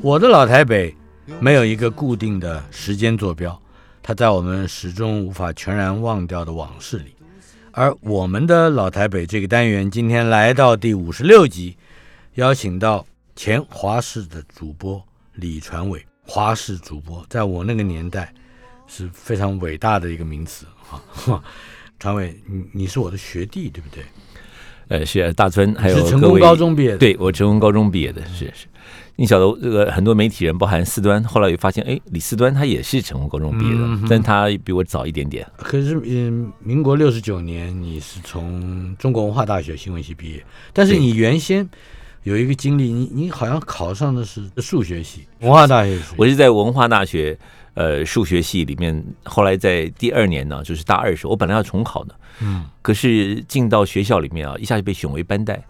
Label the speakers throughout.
Speaker 1: 我的老台北没有一个固定的时间坐标，它在我们始终无法全然忘掉的往事里。而我们的老台北这个单元今天来到第五十六集，邀请到前华视的主播李传伟。华视主播在我那个年代是非常伟大的一个名词啊！传伟，你你是我的学弟，对不对？
Speaker 2: 呃，是大尊，还有
Speaker 1: 是成功高中毕业的，
Speaker 2: 对我成功高中毕业的，是是。你晓得这个很多媒体人，包含四端，后来也发现，哎，李四端他也是成功高中毕业的，但他比我早一点点。
Speaker 1: 可是，嗯，民国六十九年你是从中国文化大学新闻系毕业，但是你原先有一个经历，你你好像考上的是数学系，文化大学。
Speaker 2: 我是在文化大学呃数学系里面，后来在第二年呢，就是大二时候，我本来要重考的，嗯，可是进到学校里面啊，一下就被选为班带。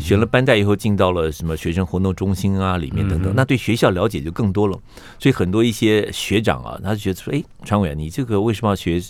Speaker 2: 选了班带以后，进到了什么学生活动中心啊里面等等，那对学校了解就更多了。所以很多一些学长啊，他就觉得说：“哎，传伟，你这个为什么要学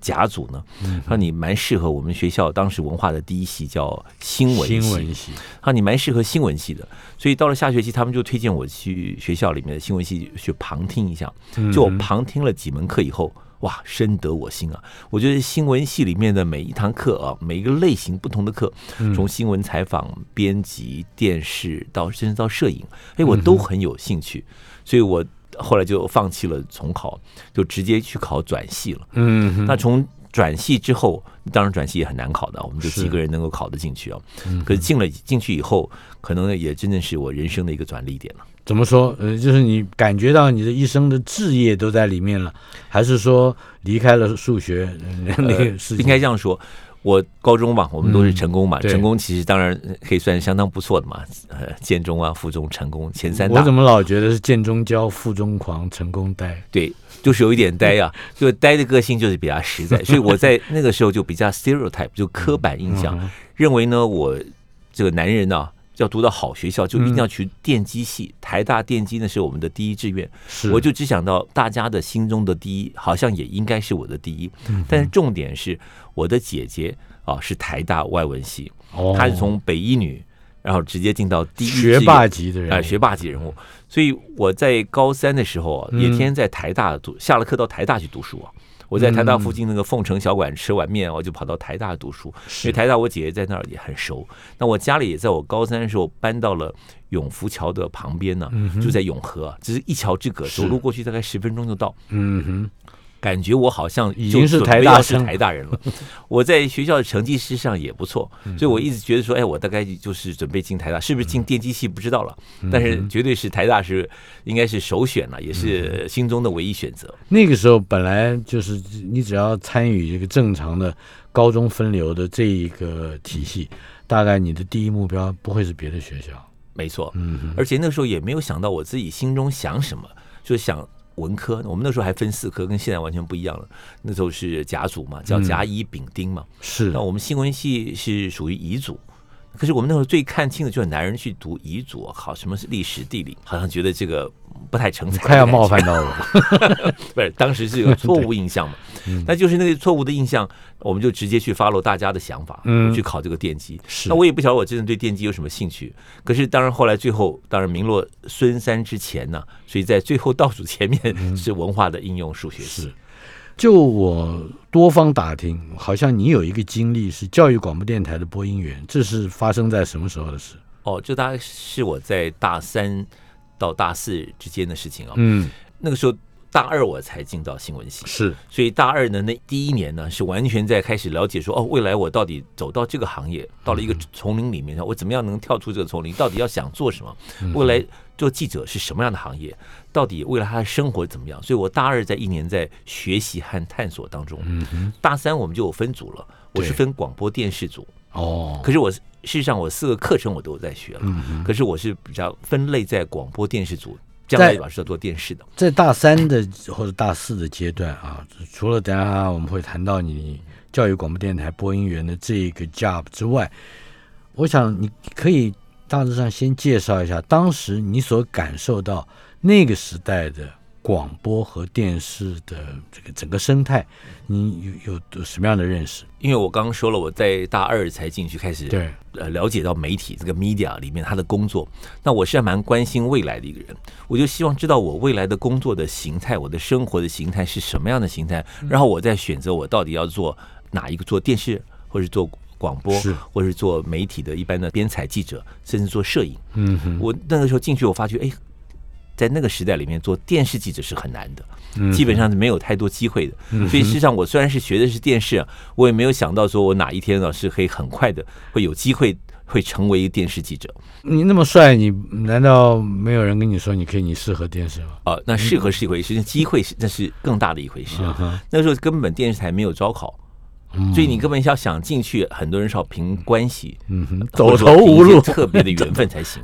Speaker 2: 甲组呢？”他说：“你蛮适合我们学校当时文化的第一系叫新闻
Speaker 1: 系。”
Speaker 2: 他说：“你蛮适合新闻系的。”所以到了下学期，他们就推荐我去学校里面的新闻系去旁听一下。就我旁听了几门课以后。哇，深得我心啊！我觉得新闻系里面的每一堂课啊，每一个类型不同的课，从新闻采访、编辑、电视到甚至到摄影，哎，我都很有兴趣。所以我后来就放弃了重考，就直接去考转系了。嗯，那从转系之后，当然转系也很难考的，我们就几个人能够考得进去啊。可是进了进去以后，可能也真的是我人生的一个转捩点了。
Speaker 1: 怎么说？呃，就是你感觉到你的一生的志业都在里面了，还是说离开了数学那个事情？
Speaker 2: 应该这样说，我高中嘛，我们都是成功嘛，成功其实当然可以算相当不错的嘛。呃，建中啊，附中成功前三大。
Speaker 1: 我怎么老觉得是建中骄，附中狂，成功呆？
Speaker 2: 对，就是有一点呆啊，就呆的个性就是比较实在，所以我在那个时候就比较 stereotype，就刻板印象，认为呢，我这个男人呢。要读到好学校，就一定要去电机系。台大电机呢是我们的第一志愿，我就只想到大家的心中的第一，好像也应该是我的第一。但是重点是，我的姐姐啊是台大外文系，她是从北一女，然后直接进到第一
Speaker 1: 学霸级的人，
Speaker 2: 哎，学霸级人物。所以我在高三的时候啊，也天天在台大读，下了课到台大去读书啊。我在台大附近那个凤城小馆吃碗面，我就跑到台大读书。因为台大我姐姐在那儿也很熟。那我家里也在我高三的时候搬到了永福桥的旁边呢，就在永和，只是一桥之隔，走路过去大概十分钟就到。嗯哼。感觉我好像
Speaker 1: 已经是台大
Speaker 2: 是台大人了。我在学校的成绩事实上也不错，所以我一直觉得说，哎，我大概就是准备进台大，是不是进电机系不知道了，但是绝对是台大是应该是首选了，也是心中的唯一选择。
Speaker 1: 那个时候本来就是你只要参与这个正常的高中分流的这一个体系，大概你的第一目标不会是别的学校。
Speaker 2: 没错，嗯，而且那时候也没有想到我自己心中想什么，就想。文科，我们那时候还分四科，跟现在完全不一样了。那时候是甲组嘛，叫甲乙丙丁嘛。
Speaker 1: 是。
Speaker 2: 那我们新闻系是属于乙组，可是我们那时候最看清的就是男人去读遗嘱，考什么是历史地理，好像觉得这个。不太成才，
Speaker 1: 快要冒犯到我，
Speaker 2: 不是当时是有错误印象嘛？那就是那个错误的印象，我们就直接去 follow 大家的想法，嗯，去考这个电机。那我也不晓得我真的对电机有什么兴趣，可是当然后来最后当然名落孙山之前呢，所以在最后倒数前面是文化的应用数学系。
Speaker 1: 就我多方打听，好像你有一个经历是教育广播电台的播音员，这是发生在什么时候的事？
Speaker 2: 哦，就大概是我在大三。到大四之间的事情啊，嗯，那个时候大二我才进到新闻系，
Speaker 1: 是
Speaker 2: 所以大二呢那第一年呢是完全在开始了解说哦，未来我到底走到这个行业，到了一个丛林里面，我怎么样能跳出这个丛林？到底要想做什么？未来做记者是什么样的行业？到底为了他的生活怎么样？所以我大二在一年在学习和探索当中，嗯大三我们就有分组了，我是分广播电视组，
Speaker 1: 哦，
Speaker 2: 可是我事实上我四个课程我都有在学了，可是我是比较分类在广播电视组，将来
Speaker 1: 在
Speaker 2: 我是要做电视的。
Speaker 1: 在大三的或者大四的阶段啊，除了等下我们会谈到你教育广播电台播音员的这一个 job 之外，我想你可以大致上先介绍一下当时你所感受到那个时代的广播和电视的这个整个生态，你有有有什么样的认识？
Speaker 2: 因为我刚刚说了，我在大二才进去开始
Speaker 1: 对，
Speaker 2: 呃了解到媒体这个 media 里面他的工作，那我是还蛮关心未来的一个人，我就希望知道我未来的工作的形态，我的生活的形态是什么样的形态，然后我再选择我到底要做哪一个，做电视或者做广播
Speaker 1: 是，
Speaker 2: 或是做媒体的一般的编采记者，甚至做摄影。
Speaker 1: 嗯，
Speaker 2: 我那个时候进去，我发觉，哎，在那个时代里面做电视记者是很难的，
Speaker 1: 嗯
Speaker 2: 基本上是没有太多机会的。所以事实上，我虽然是学的是电视啊，我也没有想到说我哪一天呢是可以很快的会有机会会成为一个电视记者
Speaker 1: 你那么帅，你难道没有人跟你说你可以你适合电视吗？
Speaker 2: 啊、那适合是一回事，机会是那是更大的一回事。
Speaker 1: 嗯
Speaker 2: 那时候根本电视台没有招考。所以你根本要想进去，很多人是要凭关系，
Speaker 1: 走投无路，
Speaker 2: 特别的缘分才行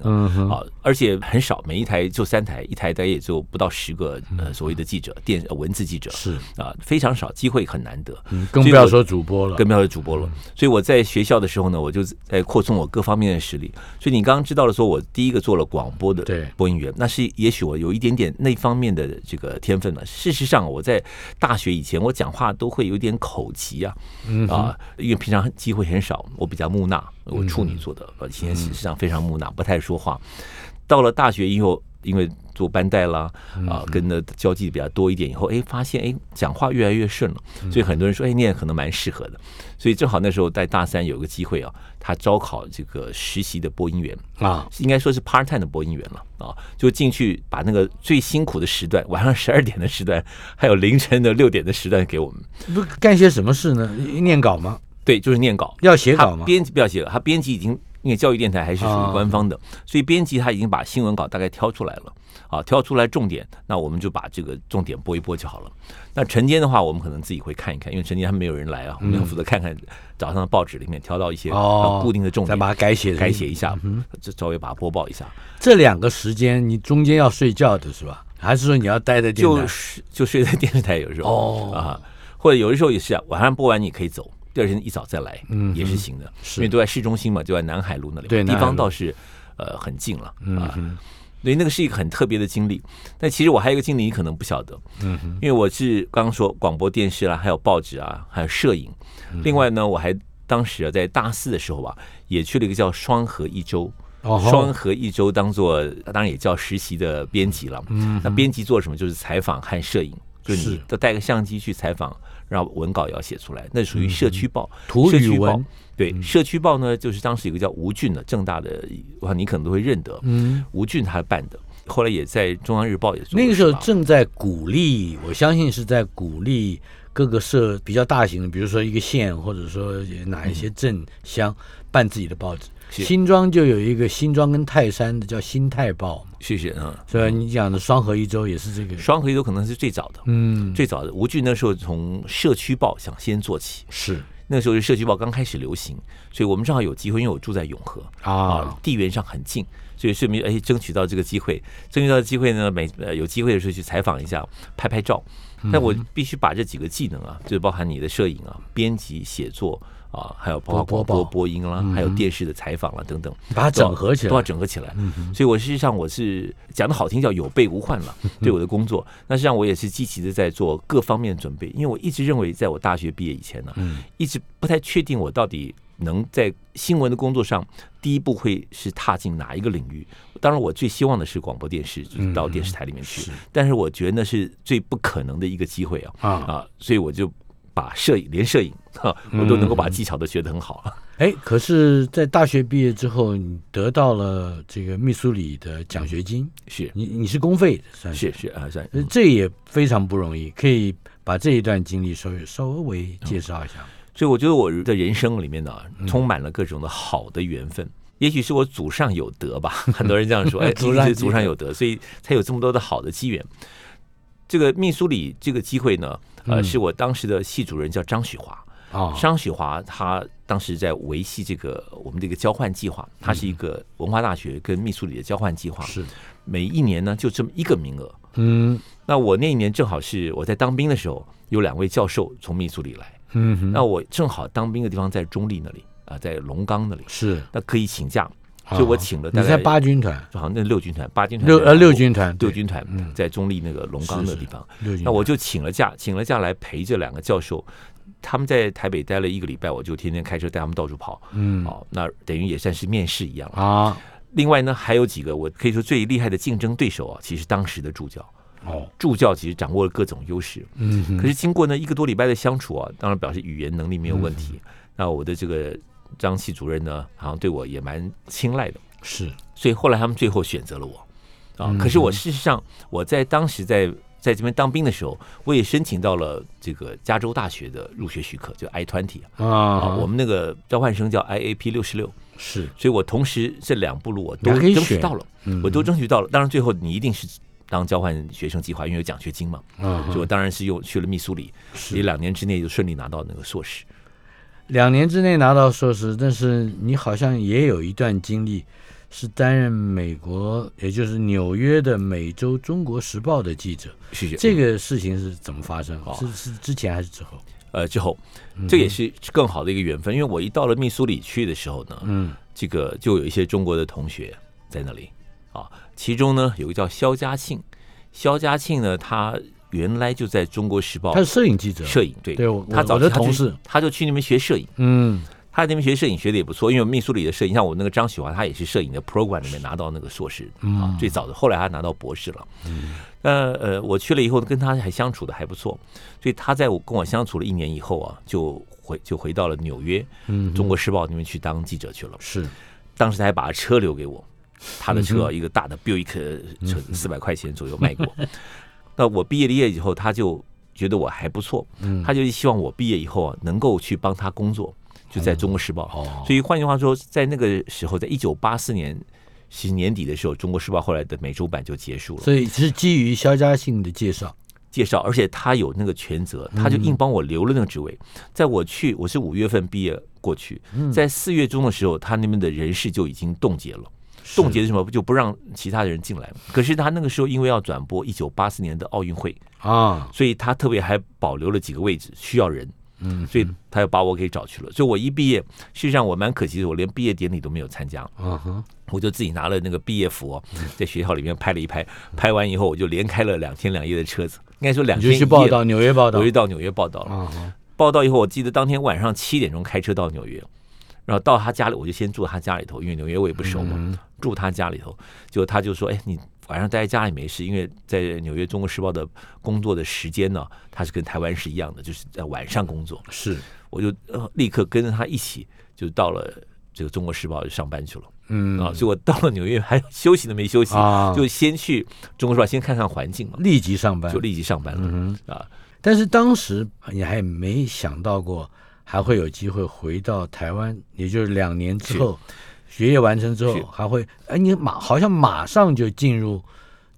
Speaker 2: 啊，而且很少，每一台就三台，一台大概也就不到十个呃所谓的记者，电呃文字记者
Speaker 1: 是，
Speaker 2: 啊，非常少，机会很难得，
Speaker 1: 嗯更不要说主播了，
Speaker 2: 更不要说主播了。所以我在学校的时候呢，我就在扩充我各方面的实力。所以你刚刚知道了，说我第一个做了广播的播音员，那是也许我有一点点那方面的这个天分了。事实上，我在大学以前，我讲话都会有点口疾啊，
Speaker 1: 嗯
Speaker 2: 啊，因为平常机会很少，我比较木讷，我处女座的，呃，以前事实上非常木讷，不太说话。到了大学以后，因为做班带啦，啊，跟的交际比较多一点以后，哎，发现哎，讲话越来越顺了，所以很多人说，哎，你也可能蛮适合的。所以正好那时候在大三有个机会啊，他招考这个实习的播音员，
Speaker 1: 啊，
Speaker 2: 应该说是 part time 的播音员了啊，就进去把那个最辛苦的时段，晚上十二点的时段，还有凌晨的六点的时段给我们。
Speaker 1: 不干些什么事呢？念稿吗？
Speaker 2: 对，就是念稿。
Speaker 1: 要写稿吗？
Speaker 2: 编辑不要写了，他编辑已经因为教育电台还是属
Speaker 1: 啊
Speaker 2: 于官方的，所以编辑他已经把新闻稿大概挑出来了。啊，挑出来重点，那我们就把这个重点播一播就好了。那晨间的话，我们可能自己会看一看，因为晨间还没有人来啊，我们要负责看看早上的报纸里面挑到一些固定的重点，
Speaker 1: 再把它改写
Speaker 2: 改写一下
Speaker 1: 嗯，
Speaker 2: 这稍微把它播报一下。
Speaker 1: 这两个时间，你中间要睡觉的是吧？还是说你要待在电台？
Speaker 2: 就是就睡在电视台，有时候
Speaker 1: 哦
Speaker 2: 啊，或者有的时候也是啊，晚上播完你可以走，第二天一早再来，
Speaker 1: 嗯
Speaker 2: 也是行的，
Speaker 1: 是
Speaker 2: 因为都在市中心嘛，就在南海路那里，地
Speaker 1: 对地
Speaker 2: 方倒是呃很近了啊。所以那个是一个很特别的经历。但其实我还有一个经历，你可能不晓得，
Speaker 1: 嗯，
Speaker 2: 因为我是刚刚说广播电视啦，还有报纸啊，还有摄影。
Speaker 1: 嗯
Speaker 2: 另外呢，我还当时啊在大四的时候吧，也去了一个叫双河一周。双河一周当做当然也叫实习的编辑了。
Speaker 1: 嗯
Speaker 2: 那编辑做什么？就是采访和摄影，就是
Speaker 1: 是
Speaker 2: 你都带个相机去采访，然后文稿也要写出来，那属于社区报。
Speaker 1: 土语
Speaker 2: 社区报
Speaker 1: 文，
Speaker 2: 对，社区报呢，就是当时有个叫吴俊的，正大的，哇，你可能都会认得。
Speaker 1: 嗯，
Speaker 2: 吴俊他办的，后来也在中央日报也做
Speaker 1: 那个时候正在鼓励，我相信是在鼓励各个社比较大型的，比如说一个县或者说哪一些镇乡办自己的报纸。
Speaker 2: 是
Speaker 1: 新庄就有一个新庄跟泰山的叫新泰报嘛，
Speaker 2: 谢谢啊。
Speaker 1: 所以？你讲的双河一周也是这个，
Speaker 2: 双河一周可能是最早的，
Speaker 1: 嗯，
Speaker 2: 最早的吴俊那时候从社区报想先做起，
Speaker 1: 是。
Speaker 2: 那时候是社区报刚开始流行，所以我们正好有机会，因为我住在永和
Speaker 1: 啊，
Speaker 2: 地缘上很近，所以顺便哎争取到这个机会，争取到机会呢，每呃有机会的时候去采访一下，拍拍照。但我必须把这几个技能啊，就包含你的摄影啊、编辑、写作啊，还有包括
Speaker 1: 播
Speaker 2: 播播音啦，还有电视的采访啦等等，
Speaker 1: 把它整合起来
Speaker 2: 都要，整合起来。所以我事实上我是讲的好听叫有备无患了，对我的工作。那实际上我也是积极的在做各方面的准备，因为我一直认为，在我大学毕业以前呢，一直不太确定我到底能在新闻的工作上第一步会是踏进哪一个领域。当然，我最希望的是广播电视，就是到电视台里面去。但是我觉得那是最不可能的一个机会啊
Speaker 1: 啊
Speaker 2: 啊！所以我就把摄影连摄影哈，我都能够把技巧都学得很好。
Speaker 1: 哎，可是，在大学毕业之后，你得到了这个密苏里的奖学金，
Speaker 2: 是
Speaker 1: 你你是公费的，算
Speaker 2: 是是啊，算
Speaker 1: 呃这也非常不容易。可以把这一段经历稍微稍微介绍一下。
Speaker 2: 所以我觉得我的人生里面呢，充满了各种的好的缘分。也许是我祖上有德吧，很多人这样说，哎，
Speaker 1: 祖上
Speaker 2: 祖上有德，所以才有这么多的好的机缘。这个密苏里这个机会呢，呃，
Speaker 1: 嗯。
Speaker 2: 是我当时的系主任叫张许华，
Speaker 1: 啊，
Speaker 2: 张许华他当时在维系这个我们这个交换计划，它是一个文化大学跟密苏里的交换计划，
Speaker 1: 是，
Speaker 2: 每一年呢就这么一个名额。
Speaker 1: 嗯。
Speaker 2: 那我那一年正好是我在当兵的时候，有两位教授从密苏里来，
Speaker 1: 嗯，
Speaker 2: 那我正好当兵的地方在中立那里啊，在龙岗那里，
Speaker 1: 是，
Speaker 2: 那可以请假，
Speaker 1: 啊
Speaker 2: 所以我请了大概
Speaker 1: 你在八军团，
Speaker 2: 好像那六军团、八军团、
Speaker 1: 六呃六军团，
Speaker 2: 六军团
Speaker 1: 嗯。
Speaker 2: 在中立那个龙岗那
Speaker 1: 是是
Speaker 2: 个地方，那我就请了假，请了假来陪这两个教授。他们在台北待了一个礼拜，我就天天开车带他们到处跑。
Speaker 1: 嗯。
Speaker 2: 哦，那等于也算是面试一样了。
Speaker 1: 啊。
Speaker 2: 另外呢，还有几个我可以说最厉害的竞争对手啊，其实当时的助教，
Speaker 1: 哦，
Speaker 2: 助教其实掌握了各种优势。
Speaker 1: 嗯，
Speaker 2: 可是经过呢一个多礼拜的相处啊，当然表示语言能力没有问
Speaker 1: 嗯。
Speaker 2: 题。那我的这个张系主任呢，好像对我也蛮青睐的，
Speaker 1: 是。
Speaker 2: 所以后来他们最后选择了我。啊。
Speaker 1: 嗯
Speaker 2: 可是我事实上我在当时在在这边当兵的时候，我也申请到了这个加州大学的入学许可，就 I twenty 啊，
Speaker 1: 啊，
Speaker 2: 我们那个交换生叫 IAP 六十六，
Speaker 1: 是。
Speaker 2: 所以我同时这两步路我都争取到了，
Speaker 1: 嗯。
Speaker 2: 我都争取到了。当然最后你一定是当交换学生计划，因为有奖学金嘛，
Speaker 1: 啊
Speaker 2: 所以我当然是用去了密苏里，
Speaker 1: 是。
Speaker 2: 也两年之内就顺利拿到那个硕士。
Speaker 1: 两年之内拿到硕士，但是你好像也有一段经历，是担任美国，也就是纽约的《美洲中国时报》的记者。
Speaker 2: 谢谢。
Speaker 1: 这个事情是怎么发生？
Speaker 2: 哦
Speaker 1: 是是之前还是之后？
Speaker 2: 呃之后，这也是更好的一个缘分，因为我一到了密苏里去的时候呢，
Speaker 1: 嗯
Speaker 2: 这个就有一些中国的同学在那里啊，其中呢有个叫肖家庆，肖家庆呢他原来就在中国时报
Speaker 1: 他是摄影记者。
Speaker 2: 摄影，对，
Speaker 1: 对
Speaker 2: 他早
Speaker 1: 我的
Speaker 2: 期他就
Speaker 1: 同事
Speaker 2: 他就去那边学摄影。
Speaker 1: 嗯
Speaker 2: 他在那边学摄影学的也不错，因为密苏里的摄影，像我那个张喜华，他也是摄影的 program 里面拿到那个硕士啊，最早的，后来他拿到博士了。那呃，我去了以后跟他还相处的还不错，所以他在我跟我相处了一年以后啊，就回就回到了纽约
Speaker 1: 嗯，
Speaker 2: 中国时报那边去当记者去了。
Speaker 1: 是
Speaker 2: 当时他还把车留给我，他的车、一个大的 Buick 车四百块钱左右卖给我。那我毕业了业以后，他就觉得我还不错，
Speaker 1: 嗯
Speaker 2: 他就希望我毕业以后啊能够去帮他工作，就在中国时报。
Speaker 1: 哦，
Speaker 2: 所以换句话说，在那个时候，在一九八四年其实年底的时候，《中国时报》后来的美洲版就结束了。
Speaker 1: 所以是基于肖家信的介绍。
Speaker 2: 介绍，而且他有那个权责，他就硬帮我留了那个职位。在我去，我是五月份毕业过去，在四月中的时候，他那边的人事就已经冻结了。冻结是什么？就不让其他的人进来嘛。可是他那个时候因为要转播一九八四年的奥运会，
Speaker 1: 啊，
Speaker 2: 所以他特别还保留了几个位置，需要人。
Speaker 1: 嗯，
Speaker 2: 所以他又把我给找去了。所以我一毕业，事实上我蛮可惜的，我连毕业典礼都没有参加。
Speaker 1: 嗯哼，
Speaker 2: 我就自己拿了那个毕业服、哦，在学校里面拍了一拍，拍完以后我就连开了两天两夜的车子，应该说两天一夜
Speaker 1: 就去报道，纽约报道
Speaker 2: 我就到纽约报道了。报道以后，我记得当天晚上七点钟开车到纽约，然后到他家里，我就先住他家里头，因为纽约我也不熟嘛，
Speaker 1: 嗯
Speaker 2: 住他家里头。就他就说：“哎，你晚上待在家里没事，因为在纽约《中国时报》的工作的时间呢，他是跟台湾是一样的，就是在晚上工作。
Speaker 1: 是，
Speaker 2: 我就呃立刻跟着他一起就到了这个《中国时报》上班去了。
Speaker 1: 嗯
Speaker 2: 啊，所以我到了纽约还休息都没休息，
Speaker 1: 啊
Speaker 2: 就先去中国时报先看看环境嘛，
Speaker 1: 立即上班
Speaker 2: 就。立即上班了、
Speaker 1: 嗯
Speaker 2: 啊。
Speaker 1: 但是当时你还没想到过还会有机会回到台湾，也就是两年之后，学业完成之后还会，哎，你马好像马上就进入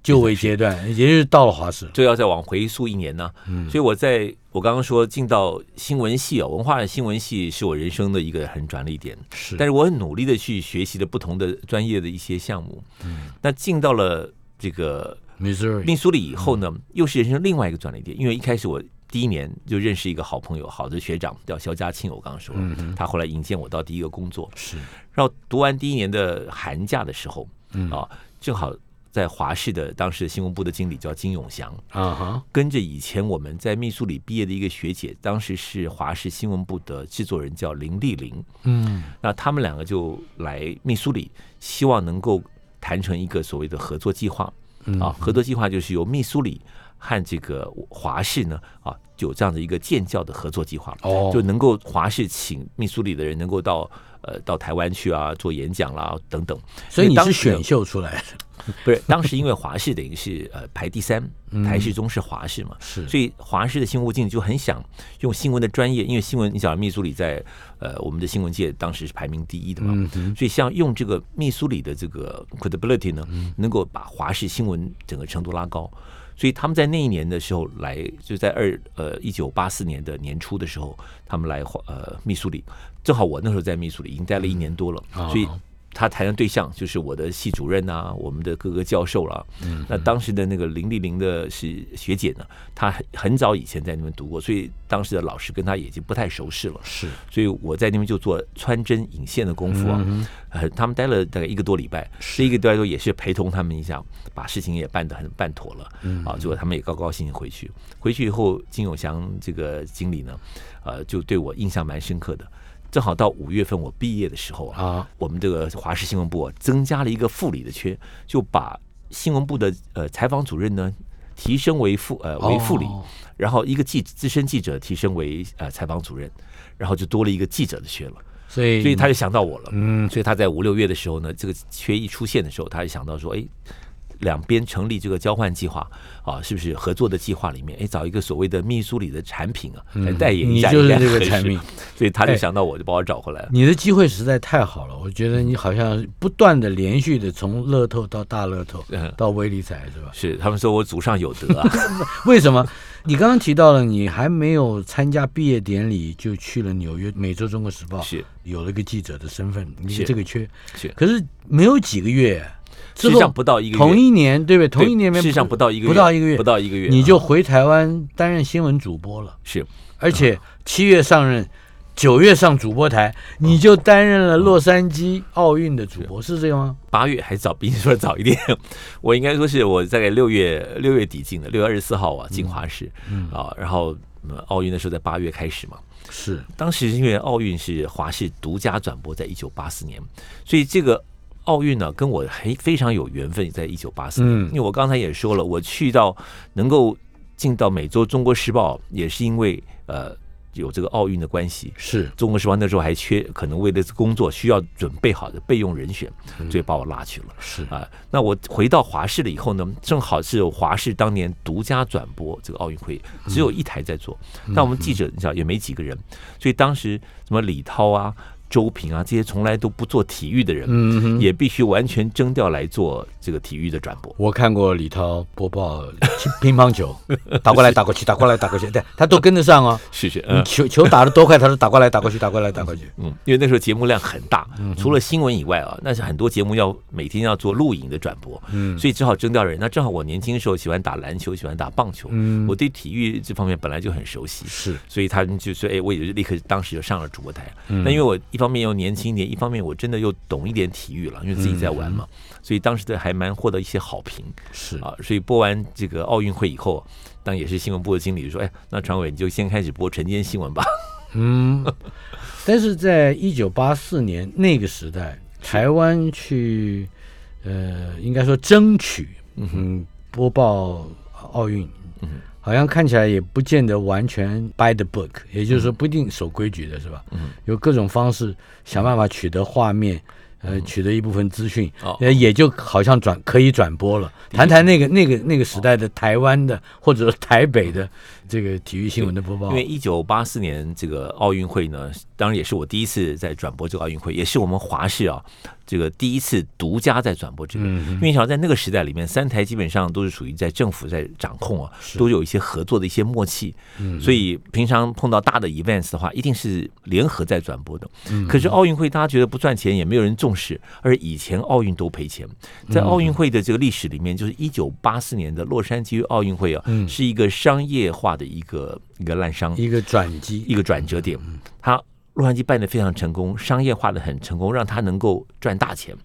Speaker 1: 就位阶段，也就是到了华师。
Speaker 2: 就要再往回溯一年呢。
Speaker 1: 嗯
Speaker 2: 所以我在我刚刚说进到新闻系哦，文化新闻系是我人生的一个很转捩点。
Speaker 1: 是，
Speaker 2: 但是我很努力的去学习了不同的专业的一些项目。
Speaker 1: 嗯
Speaker 2: 那进到了这个
Speaker 1: Missouri
Speaker 2: 密苏里以后呢，又是人生另外一个转捩点，因为一开始我。第一年就认识一个好朋友，好的学长叫肖家庆，我刚刚说了，
Speaker 1: 嗯
Speaker 2: 他后来引荐我到第一个工作，
Speaker 1: 是，
Speaker 2: 然后读完第一年的寒假的时候，
Speaker 1: 嗯。
Speaker 2: 啊，正好在华视的当时的新闻部的经理叫金永祥，
Speaker 1: 啊哈，
Speaker 2: 跟着以前我们在密苏里毕业的一个学姐，当时是华视新闻部的制作人叫林丽玲，
Speaker 1: 嗯。
Speaker 2: 那他们两个就来密苏里，希望能够谈成一个所谓的合作计划。
Speaker 1: 嗯。
Speaker 2: 啊，合作计划就是由密苏里和这个华视呢啊就有这样的一个建教的合作计划，
Speaker 1: 哦。
Speaker 2: 就能够华氏请密苏里的人能够到呃到台湾去啊做演讲啦等等。
Speaker 1: 所以你是选秀出来的，
Speaker 2: 不是当时因为华氏等于是呃排第三，台式中是华氏嘛，
Speaker 1: 是。
Speaker 2: 所以华氏的新闻部经理就很想用新闻的专业，因为新闻你讲密苏里在呃我们的新闻界当时是排名第一的嘛，
Speaker 1: 嗯
Speaker 2: 所以像用这个密苏里的这个 credibility 呢，
Speaker 1: 嗯。
Speaker 2: 能够把华氏新闻整个程度拉高。所以他们在那一年的时候来，就在二呃一九八四年的年初的时候，他们来呃密苏里，正好我那时候在密苏里已经待了一年多了，
Speaker 1: 哦
Speaker 2: 所以他谈的对象就是我的系主任啊，我们的各个教授啦、那当时的那个林丽玲的是学姐呢，她很很早以前在那边读过，所以当时的老师跟她已经不太熟识了。
Speaker 1: 是。
Speaker 2: 所以我在那边就做穿针引线的功夫啊，呃，他们待了大概一个多礼拜，是。一个多礼拜也是陪同他们一下，把事情也办得很办妥了，嗯。啊，结果他们也高高兴兴回去。回去以后，金永祥这个经理呢，呃，就对我印象蛮深刻的。正好到五月份我毕业的时候啊，
Speaker 1: 啊，
Speaker 2: 我们这个华视新闻部啊，增加了一个副理的缺，就把新闻部的呃采访主任呢提升为副呃为副理，
Speaker 1: 哦
Speaker 2: 然后一个记资深记者提升为呃采访主任，然后就多了一个记者的缺了，
Speaker 1: 所以
Speaker 2: 所以他就想到我了。
Speaker 1: 嗯。
Speaker 2: 所以他在五六月的时候呢，这个缺一出现的时候，他就想到说，哎，两边成立这个交换计划啊，是不是合作的计划里面，哎，找一个所谓的密苏里的产品啊来代言一下，
Speaker 1: 嗯你就是这个产品，
Speaker 2: 所以他就
Speaker 1: 哎
Speaker 2: 想到我，就把我找回来了。
Speaker 1: 你的机会实在太好了，我觉得你好像不断的连续的从乐透到大乐透
Speaker 2: 嗯。
Speaker 1: 到威力彩是吧？
Speaker 2: 是他们说我祖上有德啊，
Speaker 1: 为什么？你刚刚提到了，你还没有参加毕业典礼就去了纽约《每周中国时报》，
Speaker 2: 是。
Speaker 1: 有了一个记者的身份，你这个缺。
Speaker 2: 是。
Speaker 1: 可是没有几个月，
Speaker 2: 实上不到一个月，
Speaker 1: 同一年对不对？同一年
Speaker 2: 实上不到一个月，
Speaker 1: 不到一个月，
Speaker 2: 不到一个月，
Speaker 1: 你就
Speaker 2: 啊
Speaker 1: 回台湾担任新闻主播了，
Speaker 2: 是。
Speaker 1: 而且七月上任，九月上主播台，你就担任了洛杉矶奥运的主播，是。这个吗？
Speaker 2: 八月还早，比你说的早一点。我应该说是我大概六月六月底进的，六月二十四号啊进华市，
Speaker 1: 嗯。
Speaker 2: 啊，然后嗯奥运的时候在八月开始嘛。
Speaker 1: 是。
Speaker 2: 当时因为奥运是华视独家转播，在一九八四年，所以这个奥运呢跟我还非常有缘分，在一九八四年。
Speaker 1: 嗯。
Speaker 2: 因为我刚才也说了，我去到能够进到每周《中国时报》，也是因为呃有这个奥运的关系。
Speaker 1: 是，
Speaker 2: 中国时报那时候还缺，可能为了工作需要准备好的备用人选，所以把我拉去了。
Speaker 1: 是。
Speaker 2: 啊，那我回到华视了以后呢，正好是有华视当年独家转播这个奥运会，只有一台在做，但我们记者你知道也没几个人，所以当时什么李涛啊、周平啊这些从来都不做体育的人，
Speaker 1: 嗯。
Speaker 2: 也必须完全征调来做这个体育的转播。
Speaker 1: 我看过李涛播报乒乓球，打过来打过去，打过来打过去，对他都跟得上哦。
Speaker 2: 是是，
Speaker 1: 你
Speaker 2: 嗯
Speaker 1: 球球打的多快，他都打过来打过去，打过来打过去。
Speaker 2: 嗯，因为那时候节目量很大，除了新闻以外啊，那是很多节目要每天要做录影的转播，
Speaker 1: 嗯
Speaker 2: 所以只好征调人。那正好我年轻的时候喜欢打篮球，喜欢打棒球，
Speaker 1: 嗯
Speaker 2: 我对体育这方面本来就很熟悉，
Speaker 1: 是
Speaker 2: 所以他们就说：“哎，我也就立刻当时就上了主播台。
Speaker 1: 嗯
Speaker 2: 那因为我一方面又年轻一点，一方面我真的又懂一点体育了，因为自己在玩嘛，所以当时的还蛮获得一些好评
Speaker 1: 是
Speaker 2: 啊。所以播完这个奥运会以后，当也是新闻部的经理说：“哎，那常伟你就先开始播晨间新闻吧。
Speaker 1: 嗯，但是在一九八四年那个时代，台湾去呃，应该说争取嗯播报奥运，
Speaker 2: 嗯
Speaker 1: 好像看起来也不见得完全 by the book，也就是说不一定守规矩的是吧？
Speaker 2: 嗯
Speaker 1: 有各种方式想办法取得画面。呃，取得一部分资讯，也就好像转可以转播了。谈谈那个那个那个时代的台湾的，或者说台北的这个体育新闻的播报。
Speaker 2: 因为一九八四年这个奥运会呢，当然也是我第一次在转播这个奥运会，也是我们华视啊这个第一次独家在转播这个。
Speaker 1: 嗯
Speaker 2: 因为你想在那个时代里面，三台基本上都是属于在政府在掌控啊，都有一些合作的一些默契，
Speaker 1: 嗯
Speaker 2: 所以平常碰到大的 events 的话，一定是联合在转播的。
Speaker 1: 嗯
Speaker 2: 可是奥运会大家觉得不赚钱，也没有人重视，而以前奥运都赔钱。在奥运会的这个历史里面，就是一九八四年的洛杉矶奥运会啊，
Speaker 1: 嗯
Speaker 2: 是一个商业化的一个一个烂商，
Speaker 1: 一个转机，
Speaker 2: 一个转折点。他洛杉矶办的非常成功，商业化的很成功，让他能够赚大钱，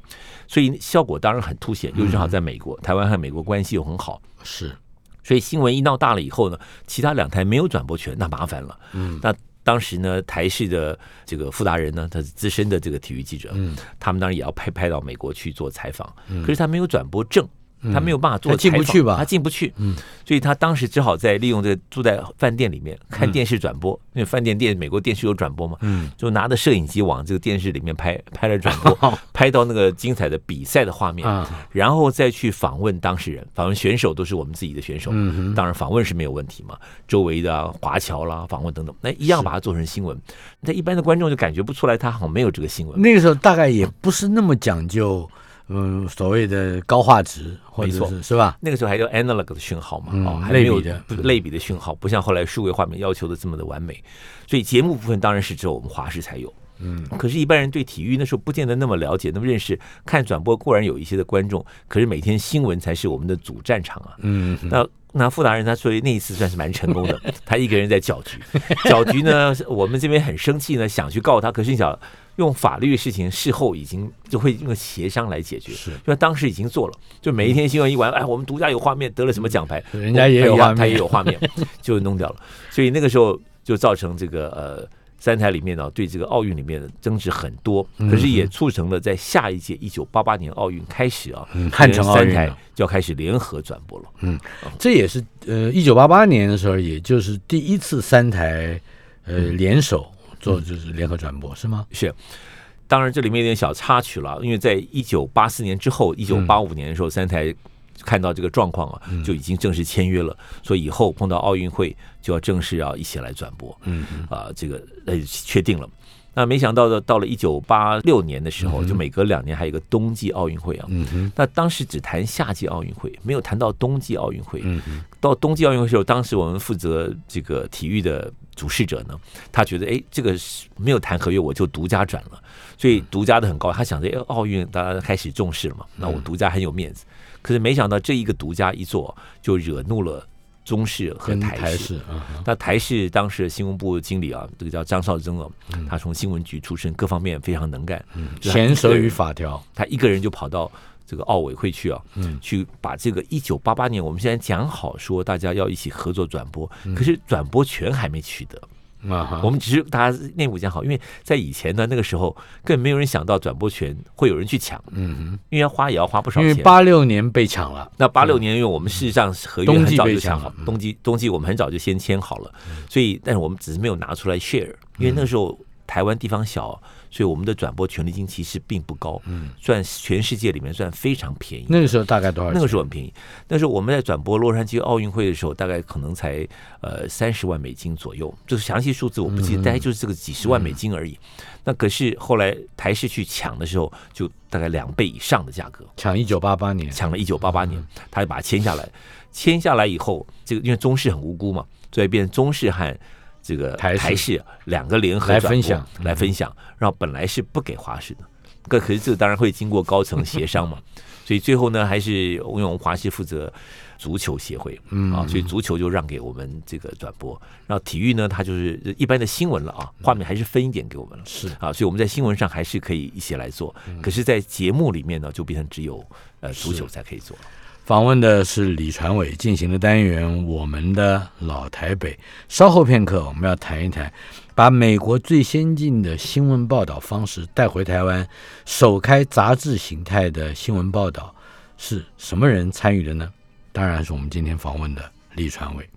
Speaker 2: 所以效果当然很凸显。又正好在美国，台湾和美国关系又很好，
Speaker 1: 是
Speaker 2: 所以新闻一闹大了以后呢，其他两台没有转播权，那麻烦了。
Speaker 1: 嗯，
Speaker 2: 那当时呢，台视的这个傅达人呢，他是资深的这个体育记者，
Speaker 1: 嗯，
Speaker 2: 他们当然也要派派到美国去做采访，可是他没有转播证。他没有办法做
Speaker 1: 他进不
Speaker 2: 采访
Speaker 1: 去吧
Speaker 2: 他进不去，
Speaker 1: 嗯，
Speaker 2: 所以他当时只好在利用这个住在饭店里面看电视转播，因为饭店电美国电视有转播嘛，
Speaker 1: 嗯，
Speaker 2: 就拿着摄影机往这个电视里面拍，拍了转播，拍到那个精彩的比赛的画面，
Speaker 1: 啊，
Speaker 2: 然后再去访问当事人，访问选手都是我们自己的选手，
Speaker 1: 嗯
Speaker 2: 当然访问是没有问题嘛，周围的啊华侨啦，访问等等，那一样把它做成新闻，那一般的观众就感觉不出来他好像没有这个新闻。
Speaker 1: 那个时候大概也不是那么讲究，嗯，所谓的高画质，或者是是吧？
Speaker 2: 那个时候还叫 analog 的讯号嘛，
Speaker 1: 嗯
Speaker 2: 哦，还没有
Speaker 1: 类比的
Speaker 2: 类比的讯号，不像后来数位画面要求的这么的完美，所以节目部分当然是只有我们华视才有。
Speaker 1: 嗯，
Speaker 2: 可是，一般人对体育那时候不见得那么了解，那么认识。看转播固然有一些的观众，可是每天新闻才是我们的主战场啊。
Speaker 1: 嗯，
Speaker 2: 那那傅达人他所以那一次算是蛮成功的，他一个人在搅局，搅局呢，我们这边很生气呢，想去告他，可是你想用法律的事情，事后已经就会用协商来解决，
Speaker 1: 是
Speaker 2: 因为当时已经做了，就每一天新闻一完，哎，我们独家有画面，得了什么奖牌，
Speaker 1: 人家也有画面
Speaker 2: 他也有画面，就弄掉了，所以那个时候就造成这个呃。三台里面呢，对这个奥运里面的争执很多，可是也促成了在下一届一九八八年奥运开始啊，
Speaker 1: 嗯汉城奥
Speaker 2: 三台
Speaker 1: 运
Speaker 2: 就要开始联合转播了。
Speaker 1: 嗯这也是呃，一九八八年的时候，也就是第一次三台呃联手做就是联合转播，是吗？
Speaker 2: 是，当然这里面有点小插曲了，因为在一九八四年之后，一九八五年的时候，三台看到这个状况啊，就已经正式签约了，所以以后碰到奥运会就要正式要一起来转播，
Speaker 1: 嗯
Speaker 2: 啊、这个呃确定了。那没想到的，到了一九八六年的时候，就每隔两年还有一个冬季奥运会啊。
Speaker 1: 嗯，
Speaker 2: 那当时只谈夏季奥运会，没有谈到冬季奥运会。
Speaker 1: 嗯，
Speaker 2: 到冬季奥运会的时候，当时我们负责这个体育的主事者呢，他觉得哎，这个是没有谈合约，我就独家转了，所以独家的很高。他想着，哎，奥运大家开始重视了嘛，那我独家很有面子。可是没想到这一个独家一做，就惹怒了中视和台视。
Speaker 1: 台视啊，
Speaker 2: 那台视当时的新闻部经理啊，这个叫张绍增啊，他从新闻局出身，各方面非常能干，就他
Speaker 1: 娴熟于法条，
Speaker 2: 他一个人就跑到这个奥委会去啊，
Speaker 1: 嗯。
Speaker 2: 去把这个一九八八年我们现在讲好说大家要一起合作转播，可是转播权还没取得，
Speaker 1: 啊哈，
Speaker 2: 我们只是大家内部讲好，因为在以前呢那个时候根本没有人想到转播权会有人去抢，
Speaker 1: 嗯哼。
Speaker 2: 因为要花也要花不
Speaker 1: 哼，因为
Speaker 2: 少钱。
Speaker 1: 八六年被抢了，
Speaker 2: 那八六年，因为我们事实上是合约很早就签好冬季冬季我们很早就先签好了，所以但是我们只是没有拿出来 share，因为那时候台湾地方小，所以我们的转播权利金其实并不高，
Speaker 1: 嗯，
Speaker 2: 算全世界里面算非常便宜。
Speaker 1: 那个时候大概多少钱？
Speaker 2: 那个时候很便宜，那时候我们在转播洛杉矶奥运会的时候，大概可能才呃三十万美金左右，就是详细数字我不记得，大概就是这个几十万美金而已。那可是后来台视去抢的时候，就大概两倍以上的价格，
Speaker 1: 抢一九八八年，
Speaker 2: 抢了一九八八年，他就把它签下来。签下来以后，这个因为中视很无辜嘛，所以变成中视和这个
Speaker 1: 台视
Speaker 2: 台视两个联合
Speaker 1: 来分享嗯
Speaker 2: 来分享，然后本来是不给华视的，可可是这当然会经过高层协商嘛，所以最后呢，还是因为我们华视负责足球协会，
Speaker 1: 嗯。
Speaker 2: 啊，所以足球就让给我们这个转播，然后体育呢，它就是一般的新闻了啊，画面还是分一点给我们了，
Speaker 1: 是。
Speaker 2: 啊，所以我们在新闻上还是可以一起来做，可是，在节目里面呢，就变成只有呃足球才可以做。了。
Speaker 1: 访问的是李传伟进行的单元《我们的老台北》。稍后片刻，我们要谈一谈，把美国最先进的新闻报道方式带回台湾，首开杂志形态的新闻报道是什么人参与的呢？当然是我们今天访问的李传伟。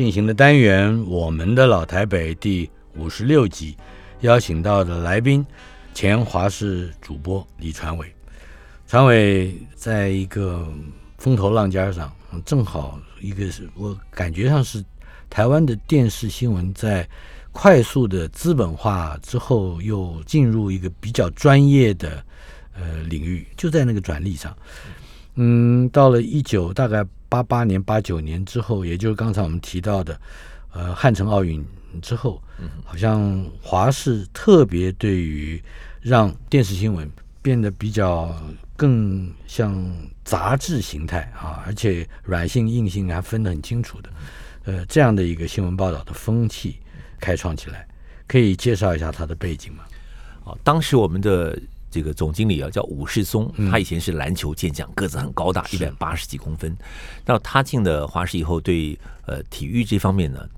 Speaker 1: 进行的单元《我们的老台北》第五十六集，邀请到的来宾，前华视主播李传伟。传伟在一个风头浪尖上，正好一个是我感觉上是台湾的电视新闻在快速的资本化之后，又进入一个比较专业的呃领域，就在那个转捩上。嗯，到了一九大概八八年、八九年之后，也就是刚才我们提到的，呃，汉城奥运之后，好像华视特别对于让电视新闻变得比较更像杂志形态啊，而且软性、硬性还分得很清楚的，呃，这样的一个新闻报道的风气开创起来。可以介绍一下它的背景吗？
Speaker 2: 啊，当时我们的这个总经理啊，叫武世松，他以前是篮球健将，个子很高大，一百八十几公分。那他进了华师以后，对呃体育这方面呢，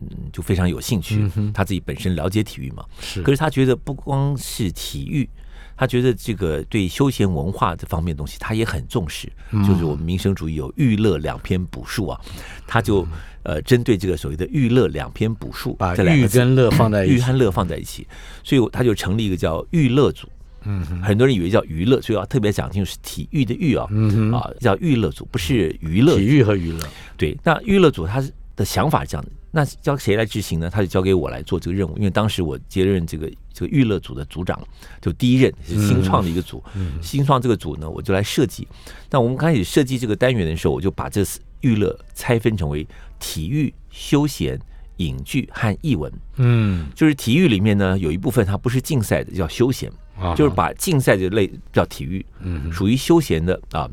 Speaker 2: 嗯，就非常有兴趣。他自己本身了解体育嘛，
Speaker 1: 是。
Speaker 2: 可是他觉得不光是体育，他觉得这个对休闲文化这方面东西，他也很重视。就是我们民生主义有娱乐两篇补述啊，他就呃针对这个所谓的娱乐两篇补述，
Speaker 1: 把娱跟乐放在一起，
Speaker 2: 娱和乐放在一起，所以他就成立一个叫娱乐组。嗯，很多人以为叫娱乐，所以要特别讲清楚是体育的育啊，啊叫娱乐组，不是娱乐。
Speaker 1: 体育和娱乐，
Speaker 2: 对。那娱乐组他的想法是这样的，那交谁来执行呢？他就交给我来做这个任务，因为当时我接任这个这个娱乐组的组长，就第一任是新创的一个组，新创这个组呢，我就来设计。那我们开始设计这个单元的时候，我就把这娱乐拆分成为体育、休闲、影剧和译文。嗯，就是体育里面呢，有一部分它不是竞赛的，叫休闲。就是把竞赛这类叫体育，属于休闲的啊，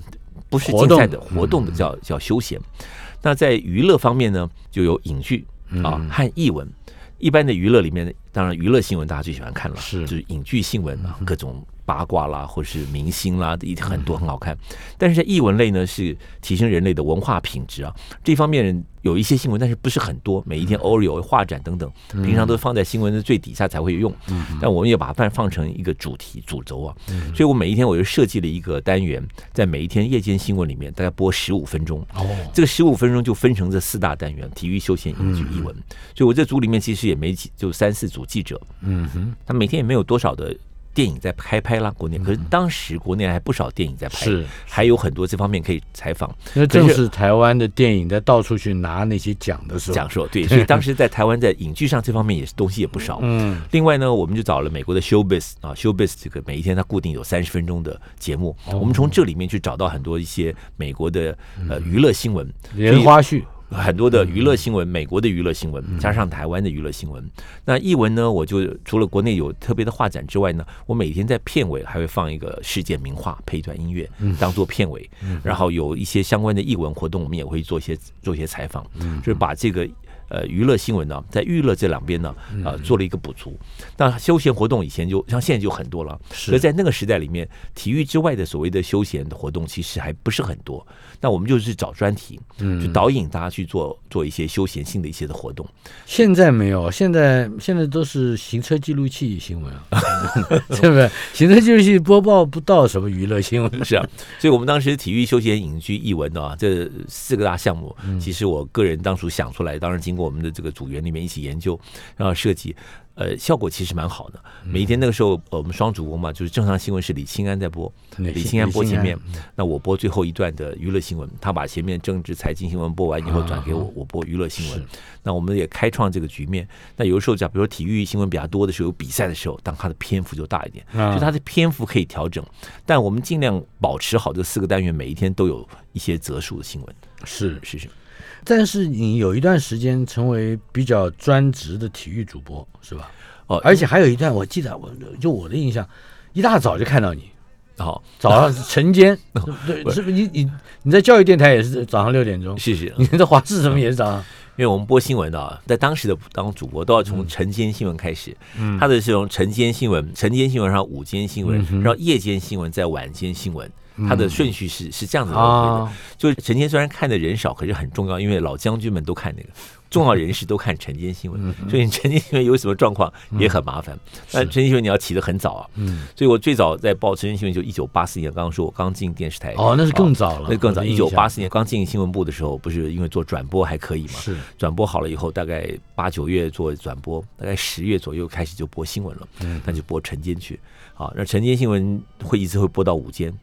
Speaker 2: 不是竞赛的活动的叫叫休闲。那在娱乐方面呢，就有影剧啊和译文。一般的娱乐里面，当然娱乐新闻大家最喜欢看了，
Speaker 1: 是
Speaker 2: 就是影剧新闻啊，各种。八卦啦，或是明星啦，一很多很好看。但是在译文类呢，是提升人类的文化品质啊。这方面有一些新闻，但是不是很多。每一天偶尔有画展等等，平常都放在新闻的最底下才会用。但我们也把它放成一个主题主轴啊。所以我每一天我就设计了一个单元，在每一天夜间新闻里面，大概播十五分钟。哦，这个十五分钟就分成这四大单元：体育、休闲、影剧、译文。所以我这组里面其实也没几，就三四组记者。嗯哼，他每天也没有多少的。电影在拍拍啦，国内可是当时国内还不少电影在拍，
Speaker 1: 是
Speaker 2: 还有很多这方面可以采访。
Speaker 1: 那正是台湾的电影在到处去拿那些奖的时候，
Speaker 2: 讲说对，所以当时在台湾在影剧上这方面也是东西也不少。嗯，另外呢，我们就找了美国的 Showbiz 啊，Showbiz 这个每一天它固定有三十分钟的节目，我们从这里面去找到很多一些美国的呃娱乐新闻、
Speaker 1: 连花絮。
Speaker 2: 很多的娱乐新闻，美国的娱乐新闻，加上台湾的娱乐新闻。那译文呢？我就除了国内有特别的画展之外呢，我每天在片尾还会放一个世界名画，配一段音乐，当做片尾。然后有一些相关的译文活动，我们也会做一些做一些采访，就是把这个。呃，娱乐新闻呢，在娱乐这两边呢，呃，做了一个补足。那休闲活动以前就像现在就很多了，
Speaker 1: 是
Speaker 2: 在那个时代里面，体育之外的所谓的休闲的活动其实还不是很多。那我们就是找专题，嗯，就导引大家去做做一些休闲性的一些的活动。
Speaker 1: 现在没有，现在现在都是行车记录器新闻啊，是不是？行车记录器播报不到什么娱乐新闻，
Speaker 2: 是啊。所以我们当时体育、休闲、影剧、译文啊，这四个大项目，其实我个人当初想出来，当然经过。我们的这个组员里面一起研究，然后设计，呃，效果其实蛮好的。每一天那个时候，我们双主播嘛，就是正常新闻是李清安在播，李清安播前面，那我播最后一段的娱乐新闻。他把前面政治财经新闻播完以后转给我，我播娱乐新闻。那我们也开创这个局面。那有的时候讲，比如说体育新闻比较多的时候，有比赛的时候，当它的篇幅就大一点，就它的篇幅可以调整。但我们尽量保持好这四个单元，每一天都有一些择数的新闻。
Speaker 1: 是
Speaker 2: 是是。
Speaker 1: 但是你有一段时间成为比较专职的体育主播，是吧？哦，而且还有一段，我记得我就我的印象，一大早就看到你，
Speaker 2: 好
Speaker 1: 早上晨间，对，是不是你你你在教育电台也是早上六点钟？
Speaker 2: 谢谢。
Speaker 1: 你在华视什么也是早上？
Speaker 2: 因为我们播新闻的，在当时的当主播都要从晨间新闻开始，嗯，他的是从晨间新闻，晨间新闻上午间新闻，然后夜间新闻，在晚间新闻。它的顺序是是这样子来的，就是晨间虽然看的人少，可是很重要，因为老将军们都看那个，重要人士都看晨间新闻，所以晨间新闻有什么状况也很麻烦。但晨间新闻你要起得很早啊，嗯，所以我最早在报晨间新闻就一九八四年，刚刚说我刚进电视台，
Speaker 1: 哦，那是更早了，
Speaker 2: 那更早，一九八四年刚进新闻部的时候，不是因为做转播还可以嘛，
Speaker 1: 是
Speaker 2: 转播好了以后，大概八九月做转播，大概十月左右开始就播新闻了，嗯，那就播晨间去，好，那晨间新闻会一直会播到午间。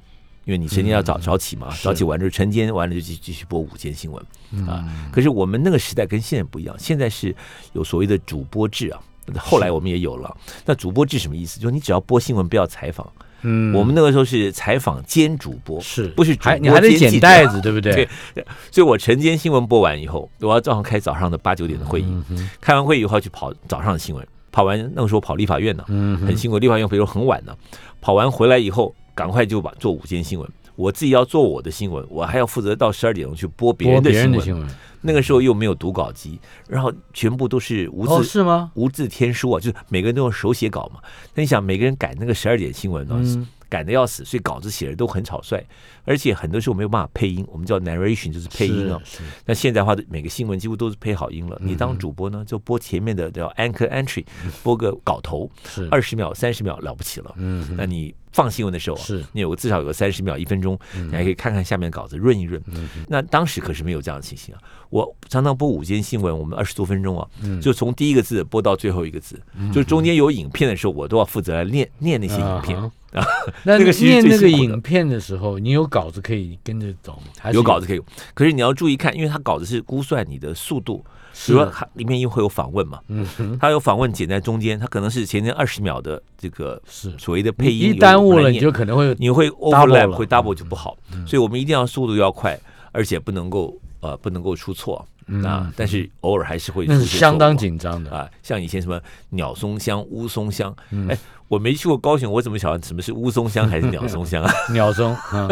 Speaker 2: 因为你晨间要早早起嘛，早起完之后晨间完了就继继续播午间新闻啊。可是我们那个时代跟现在不一样，现在是有所谓的主播制啊。后来我们也有了。那主播制什么意思？就是你只要播新闻，不要采访。嗯，我们那个时候是采访兼主播，
Speaker 1: 是
Speaker 2: 不是？
Speaker 1: 还你还得捡袋子，对不对？
Speaker 2: 对。所以我晨间新闻播完以后，我要早上开早上的八九点的会议，开完会以后要去跑早上的新闻，跑完那个时候跑立法院呢，嗯很辛苦。立法院比如很晚呢，跑完回来以后。赶快就把做午间新闻，我自己要做我的新闻，我还要负责到十二点钟去播别人的新闻。
Speaker 1: 新闻，
Speaker 2: 那个时候又没有读稿机，然后全部都是无字、
Speaker 1: 哦，是吗？
Speaker 2: 无字天书啊，就是每个人都用手写稿嘛。那你想，每个人赶那个十二点新闻呢、
Speaker 1: 嗯
Speaker 2: 赶的要死，所以稿子写的都很草率，而且很多时候没有办法配音，我们叫 narration，就是配音啊。那现在的话，每个新闻几乎都是配好音了。你
Speaker 1: 嗯
Speaker 2: 当主播呢，就播前面的叫 anchor entry，播个稿头，
Speaker 1: 是
Speaker 2: 二十秒、三十秒了不起了。
Speaker 1: 嗯
Speaker 2: 那你放新闻的时候啊，
Speaker 1: 是。
Speaker 2: 你有个至少有个三十秒、一分钟，
Speaker 1: 嗯。
Speaker 2: 你还可以看看下面的稿子润一润。那当时可是没有这样的情形啊。我常常播午间新闻，我们二十多分钟啊，
Speaker 1: 嗯。
Speaker 2: 就从第一个字播到最后一个字，就中间有影片的时候，我都要负责来念念那些影片。
Speaker 1: 啊
Speaker 2: 啊
Speaker 1: 那
Speaker 2: 那个
Speaker 1: 念那个影片的时候，你有稿子可以跟着走吗？
Speaker 2: 有稿子可以，可是你要注意看，因为他稿子是估算你的速度，比
Speaker 1: 是
Speaker 2: 如说它里面又会有访问嘛，
Speaker 1: 嗯哼，
Speaker 2: 它有访问剪在中间，他可能是前面二十秒的这个
Speaker 1: 是。
Speaker 2: 所谓的配音，
Speaker 1: 一耽误了，你就可能会
Speaker 2: 你会 overlap 会 double 就不好，所以我们一定要速度要快，而且不能够呃不能够出错。啊，但是偶尔还是会
Speaker 1: 嗯那是相当紧张的。
Speaker 2: 啊，像以前什么鸟松香、乌松香，
Speaker 1: 嗯。
Speaker 2: 哎，我没去过高雄，我怎么晓得什么是乌松香还是鸟松香啊？
Speaker 1: 鸟松啊，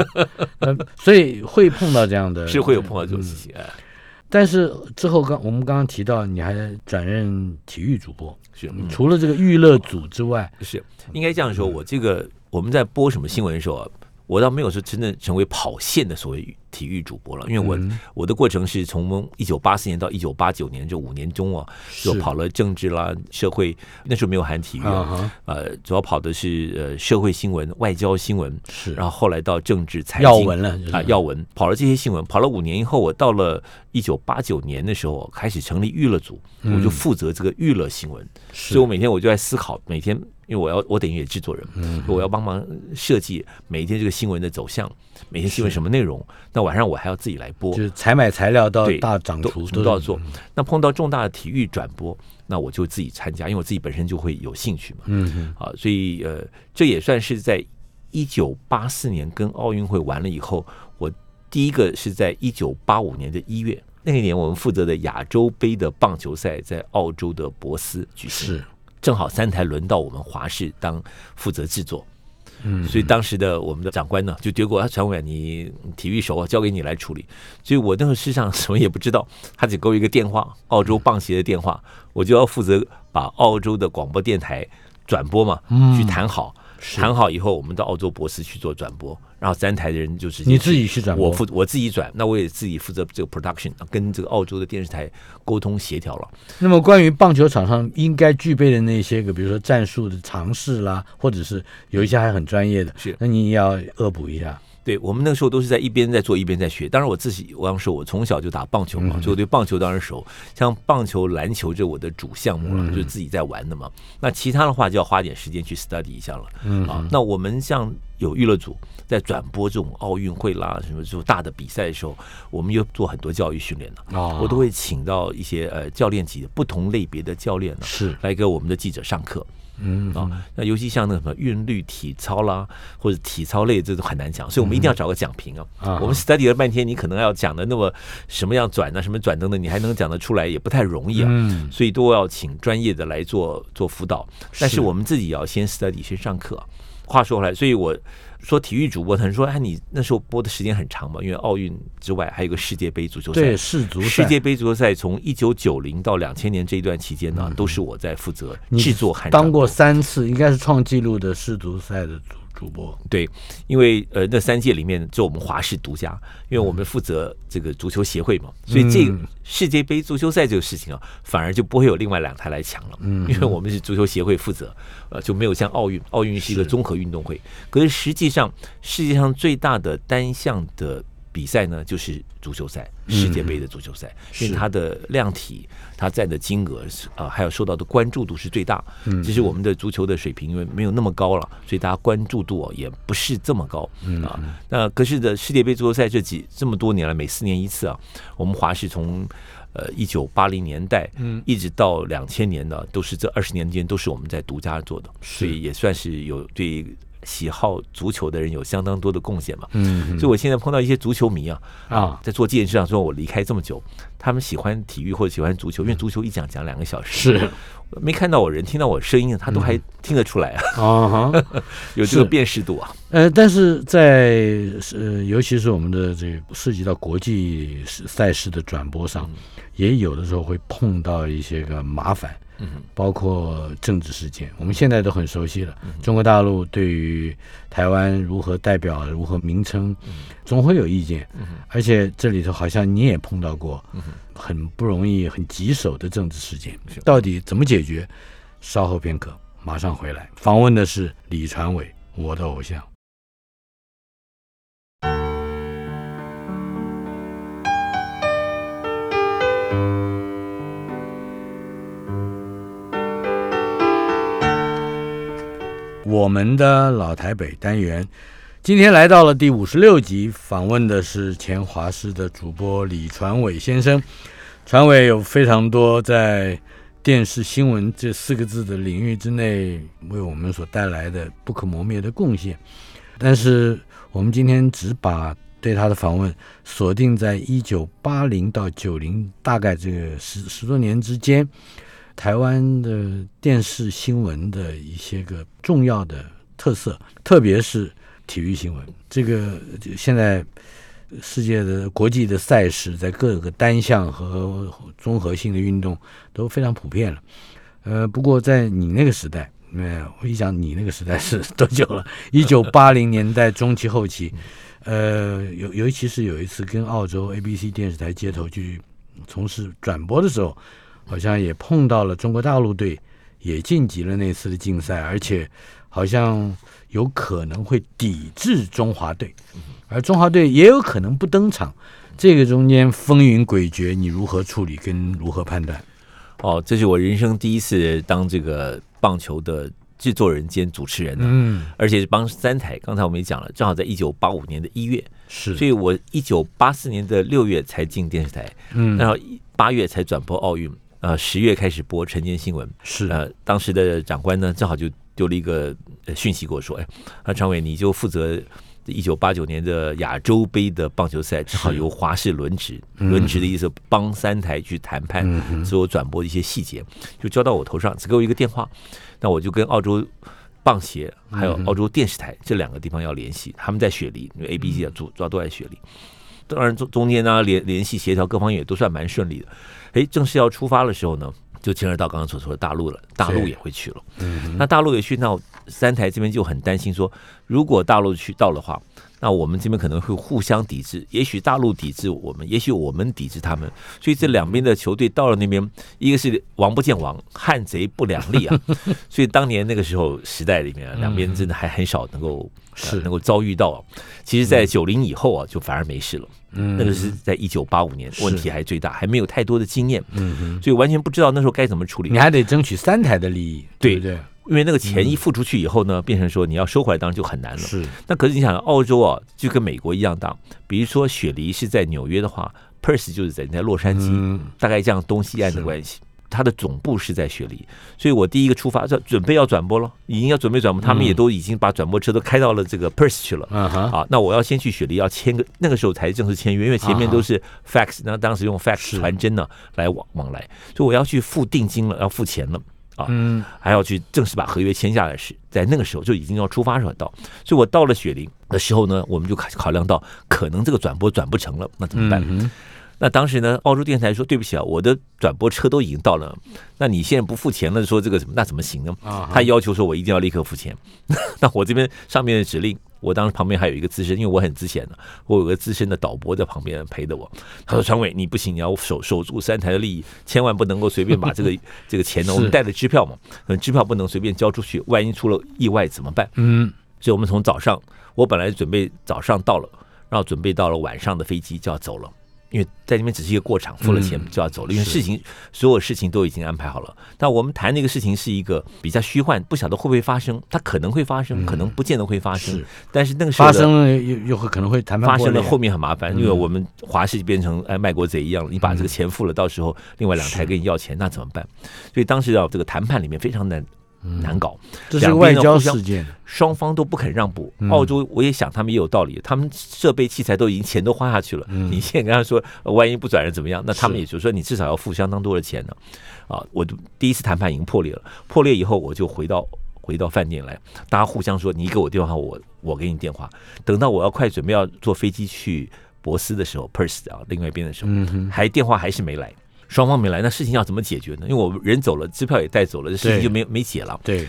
Speaker 1: 嗯，所以会碰到这样的，
Speaker 2: 是会有碰到这种事情哎，
Speaker 1: 但是之后刚我们刚刚提到，你还转任体育主播，
Speaker 2: 是嗯。
Speaker 1: 除了这个娱乐组之外，
Speaker 2: 是应该这样说，我这个我们在播什么新闻的时候啊，我倒没有说真正成为跑线的所谓体育主播了，因为我、
Speaker 1: 嗯。
Speaker 2: 我的过程是从一九八四年到一九八九年这五年中啊，就跑了政治啦、社会，那时候没有含体育
Speaker 1: 啊
Speaker 2: 啊，呃，主要跑的是呃社会新闻、外交新闻，
Speaker 1: 是。
Speaker 2: 然后后来到政治财经
Speaker 1: 要闻了就是。
Speaker 2: 啊，要闻。跑了这些新闻，跑了五年以后，我到了一九八九年的时候，开始成立娱乐组，
Speaker 1: 嗯。
Speaker 2: 我就负责这个娱乐新闻，所以我每天我就在思考，每天因为我要我等于也制作人，
Speaker 1: 嗯
Speaker 2: 我要帮忙设计每一天这个新闻的走向，每天新闻什么内容，那晚上我还要自己来播。
Speaker 1: 就，是采买材料到
Speaker 2: 对
Speaker 1: 大掌
Speaker 2: 都
Speaker 1: 厨
Speaker 2: 什么都要做。那碰到重大的体育转播，那我就自己参加，因为我自己本身就会有兴趣嘛。
Speaker 1: 嗯，
Speaker 2: 啊，所以呃，这也算是在一九八四年跟奥运会完了以后，我第一个是在一九八五年的一月，那一年我们负责的亚洲杯的棒球赛在澳洲的博斯举行，
Speaker 1: 是，
Speaker 2: 正好三台轮到我们华视当负责制作。
Speaker 1: 嗯，
Speaker 2: 所以当时的我们的长官呢，就结果他传委你体育手啊，交给你来处理。所以我那个事上什么也不知道，他只给我一个电话，澳洲棒协的电话，我就要负责把澳洲的广播电台转播嘛，
Speaker 1: 嗯
Speaker 2: 去谈好。谈好以后，我们到澳洲博士去做转播，然后三台的人就直接
Speaker 1: 你自己去转
Speaker 2: 我负我自己转，那我也自己负责这个 production，跟这个澳洲的电视台沟通协调了。
Speaker 1: 那么关于棒球场上应该具备的那些个，比如说战术的尝试啦，或者是有一些还很专业的，
Speaker 2: 是
Speaker 1: 那你也要恶补一下。
Speaker 2: 对我们那个时候都是在一边在做一边在学。当然我自己，我刚说，我从小就打棒球嘛，所以我对棒球当然熟。像棒球、篮球这我的主项目了，就是自己在玩的嘛。那其他的话就要花点时间去 study 一下了。
Speaker 1: 嗯
Speaker 2: 啊，那我们像有娱乐组在转播这种奥运会啦，什么这种大的比赛的时候，我们又做很多教育训练的。
Speaker 1: 哦
Speaker 2: 我都会请到一些呃教练级的不同类别的教练呢，
Speaker 1: 是
Speaker 2: 来给我们的记者上课。
Speaker 1: 嗯
Speaker 2: 啊，那尤其像那个什么韵律体操啦，或者体操类，这都很难讲，所以我们一定要找个讲评啊。
Speaker 1: 啊
Speaker 2: 我们 study 了半天，你可能要讲的那么什么样转啊，什么转等等，你还能讲得出来，也不太容易啊。
Speaker 1: 嗯
Speaker 2: 所以都要请专业的来做做辅导，但
Speaker 1: 是
Speaker 2: 是我们自己也要先 study 先上课啊。话说回来，所以我说体育主播，他说：“哎，你那时候播的时间很长嘛，因为奥运之外还有个世界杯足球赛。”
Speaker 1: 对世足
Speaker 2: 世界杯足球赛从一九九零到两千年这一段期间呢，都是我在负责制作和
Speaker 1: 当过三次，应该是创纪录的世足赛的主主播。
Speaker 2: 对，因为呃那三届里面就我们华视独家，因为我们负责这个足球协会嘛，所以这个
Speaker 1: 嗯
Speaker 2: 世界杯足球赛这个事情啊，反而就不会有另外两台来抢了，嗯，因为我们是足球协会负责，呃就没有像奥运，奥运是一个综合运动会，可是实际上世界上最大的单项的。比赛呢，就是足球赛，世界杯的足球赛，因为它的量体、它占的金额是啊、还有受到的关注度是最大。嗯，其实我们的足球的水平因为没有那么高了，所以大家关注度、哦、也不是这么高。嗯啊，那可是的世界杯足球赛这几这么多年来，每四年一次啊，我们华视从。呃，一九八零年代，嗯，一直到两千年呢，都是这二十年间都是我们在独家做的，所以也算是有对喜好足球的人有相当多的贡献嘛。
Speaker 1: 嗯，
Speaker 2: 所以我现在碰到一些足球迷啊，
Speaker 1: 啊，
Speaker 2: 在做这件事上说，我离开这么久，他们喜欢体育或者喜欢足球，因为足球一讲讲两个小时，
Speaker 1: 是。
Speaker 2: 没看到我人，听到我声音，他都还听得出来啊，有这个辨识度啊。
Speaker 1: 呃，但是在呃，尤其是我们的这个涉及到国际赛事的转播上，也有的时候会碰到一些个麻烦，
Speaker 2: 嗯
Speaker 1: 包括政治事件，我们现在都很熟悉了。中国大陆对于台湾如何代表、如何名称，总会有意见，而且这里头好像你也碰到过很不容易、很棘手的政治事件，到底怎么解决？稍后片刻，马上回来。访问的是李传伟，我的偶像。我们的老台北单元，今天来到了第五十六集，访问的是前华视的主播李传伟先生。传伟有非常多在电视新闻这四个字的领域之内为我们所带来的不可磨灭的贡献，但是我们今天只把对他的访问锁定在一九八零到九零，大概这个十十多年之间。台湾的电视新闻的一些个重要的特色，特别是体育新闻。这个现在世界的国际的赛事，在各个单项和综合性的运动都非常普遍了。呃，不过在你那个时代，没有，我一想你那个时代是多久了？一九八零年代中期后期，呃，尤尤其是有一次跟澳洲 ABC 电视台接头去从事转播的时候。好像也碰到了中国大陆队，也晋级了那次的竞赛，而且好像有可能会抵制中华队，而中华队也有可能不登场。这个中间风云诡谲，你如何处理跟如何判断？
Speaker 2: 哦，这是我人生第一次当这个棒球的制作人兼主持人呢、
Speaker 1: 嗯，
Speaker 2: 而且是帮三台。刚才我们也讲了，正好在一九八五年的一月，
Speaker 1: 是，
Speaker 2: 所以我一九八四年的六月才进电视台，
Speaker 1: 嗯，
Speaker 2: 然后八月才转播奥运，呃，十月开始播晨间新闻。
Speaker 1: 是，
Speaker 2: 呃，当时的长官呢，正好就丢了一个呃讯息给我说，哎，啊，常伟你就负责一九八九年的亚洲杯的棒球赛，正好由华视轮值，轮值的意思帮三台去谈判所有转播的一些细节，就交到我头上，只给我一个电话，那我就跟澳洲。棒协还有澳洲电视台这两个地方要联系，他们在雪梨，因为 A、B、C 啊主主要都在雪梨。当然中中间呢联联系协调各方面也都算蛮顺利的。哎，正式要出发的时候呢，就牵扯到刚刚所说的大陆了，大陆也会去了。
Speaker 1: 嗯
Speaker 2: 那大陆也去，那三台这边就很担心说，如果大陆去到的话，那我们这边可能会互相抵制，也许大陆抵制我们，也许我们抵制他们，所以这两边的球队到了那边，一个是王不见王，汉贼不两立啊，所以当年那个时候时代里面啊，两边真的还很少能够、呃
Speaker 1: 是
Speaker 2: 能够遭遇到、啊。其实，在九零以后啊，就反而没事了。
Speaker 1: 嗯
Speaker 2: 那个是在一九八五年，问题还最大，还没有太多的经验，
Speaker 1: 嗯哼，
Speaker 2: 所以完全不知道那时候该怎么处理
Speaker 1: 你。还得争取三台的利益，
Speaker 2: 对
Speaker 1: 不对？
Speaker 2: 因为那个钱一付出去以后呢，变成说你要收回来，当然就很难了。
Speaker 1: 是，
Speaker 2: 那可是你想，澳洲啊，就跟美国一样大。比如说雪梨是在纽约的话，Perth 就是在在洛杉矶，
Speaker 1: 嗯
Speaker 2: 大概这样东西岸的关系。它的总部是在雪梨，所以我第一个出发，这准备要转播了，已经要准备转播，他们也都已经把转播车都开到了这个 Perth 去了。啊，那我要先去雪梨要签个，那个时候才正式签约，因为前面都是 fax，那当时用 fax
Speaker 1: 是。
Speaker 2: 传真呢来往往来，所以我要去付定金了，要付钱了。啊，
Speaker 1: 嗯。
Speaker 2: 还要去正式把合约签下来是，在那个时候就已经要出发时候到，所以我到了雪梨的时候呢，我们就考考量到可能这个转播转不成了，那怎么办？那当时呢，澳洲电台说对不起啊，我的转播车都已经到了，那你现在不付钱了，说这个什么那怎么行呢？他要求说我一定要立刻付钱，那我这边上面的指令，我当时旁边还有一个资深，因为我很资深的，我有个资深的导播在旁边陪着我。他说：“传伟，你不行，你要守守住三台的利益，千万不能够随便把这个 这个钱呢，我们带着支票嘛，呃支票不能随便交出去，万一出了意外怎么办？
Speaker 1: 嗯
Speaker 2: 所以我们从早上，我本来准备早上到了，然后准备到了晚上的飞机就要走了。”因为在那边只是一个过场，付了钱
Speaker 1: 嗯
Speaker 2: 就要走了，因为事情所有事情都已经安排好了。但我们谈那个事情是一个比较虚幻，不晓得会不会发生，它可能会发生，可能不见得会发生。但是那个时候
Speaker 1: 发生了又又会可能会谈判
Speaker 2: 发生了后面很麻烦，
Speaker 1: 嗯
Speaker 2: 因为我们华视变成哎卖国贼一样，你把这个钱付了，到时候另外两台跟你要钱，那怎么办？所以当时啊，这个谈判里面非常难难搞。
Speaker 1: 这是外交事件，
Speaker 2: 双方都不肯让步。
Speaker 1: 嗯
Speaker 2: 澳洲我也想他们也有道理，他们设备器材都已经钱都花下去了，
Speaker 1: 嗯
Speaker 2: 你现在跟他说呃万一不转人怎么样？那他们也就说你至少要付相当多的钱呢。啊，我就第一次谈判已经破裂了，破裂以后我就回到。回到饭店来，大家互相说，你给我电话，我我给你电话。等到我要快准备要坐飞机去博斯的时候，Perth 啊，另外一边的时候，
Speaker 1: 嗯，
Speaker 2: 还电话还是没来，双方没来，那事情要怎么解决呢？因为我们人走了，支票也带走了，这事情就没没解了。
Speaker 1: 对，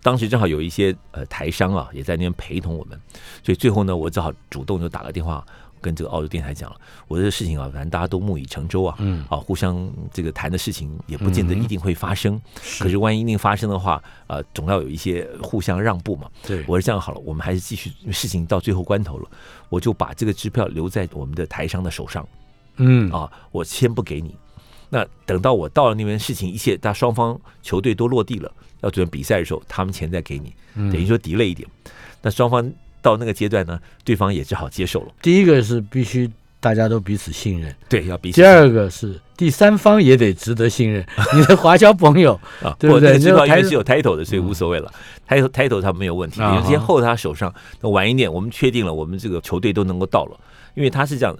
Speaker 2: 当时正好有一些呃台商啊也在那边陪同我们，所以最后呢，我只好主动就打个电话跟这个澳洲电台讲了，我这个事情啊，反正大家都木已成舟啊，
Speaker 1: 嗯，
Speaker 2: 啊，互相这个谈的事情也不见得一定会发生，可是万一一定发生的话，呃，总要有一些互相让步嘛。
Speaker 1: 对，
Speaker 2: 我是这样好了，我们还是继续，事情到最后关头了，我就把这个支票留在我们的台商的手上。
Speaker 1: 嗯。
Speaker 2: 啊，我先不给你。那等到我到了那边，事情一切，大家双方球队都落地了，要准备比赛的时候，他们钱再给你，
Speaker 1: 嗯
Speaker 2: 等于说 delay 一点。那双方到那个阶段呢，对方也只好接受了。
Speaker 1: 第一个是必须大家都彼此信任，
Speaker 2: 对，要彼此
Speaker 1: 第二个是第三方也得值得信任，你的华侨朋友，
Speaker 2: 啊，
Speaker 1: 对不对
Speaker 2: 那个支票因为是有 title 的，所以无所谓了。title title 他没有问题，
Speaker 1: 啊哈
Speaker 2: 因为先候他手上。那晚一点，我们确定了，我们这个球队都能够到了，因为他是这样。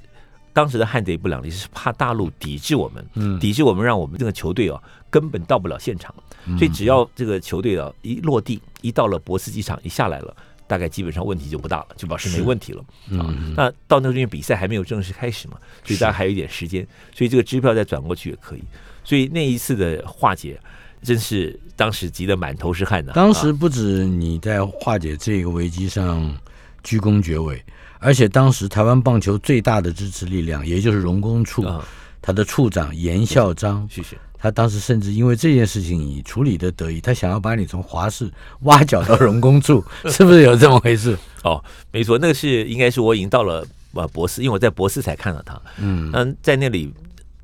Speaker 2: 当时的汉贼不两立是怕大陆抵制我们，
Speaker 1: 嗯，
Speaker 2: 抵制我们，让我们这个球队啊根本到不了现场。
Speaker 1: 嗯
Speaker 2: 所以只要这个球队啊一落地，一到了博斯机场，一下来了，大概基本上问题就不大了，就表示没问题了啊。
Speaker 1: 嗯
Speaker 2: 那到那边比赛还没有正式开始嘛，所以大家还有一点时间，所以这个支票再转过去也可以。所以那一次的化解，真是当时急得满头是汗的。
Speaker 1: 当时不止你在化解这个危机上居功厥伟，而且当时台湾棒球最大的支持力量，也就是荣工处，
Speaker 2: 啊，
Speaker 1: 他的处长严孝章，
Speaker 2: 谢谢。
Speaker 1: 他当时甚至因为这件事情你处理的得意，他想要把你从华视挖角到荣工处，是不是有这么回事？
Speaker 2: 哦，没错，那个是应该是我已经到了呃博士，因为我在博士才看到他。
Speaker 1: 嗯
Speaker 2: 嗯，在那里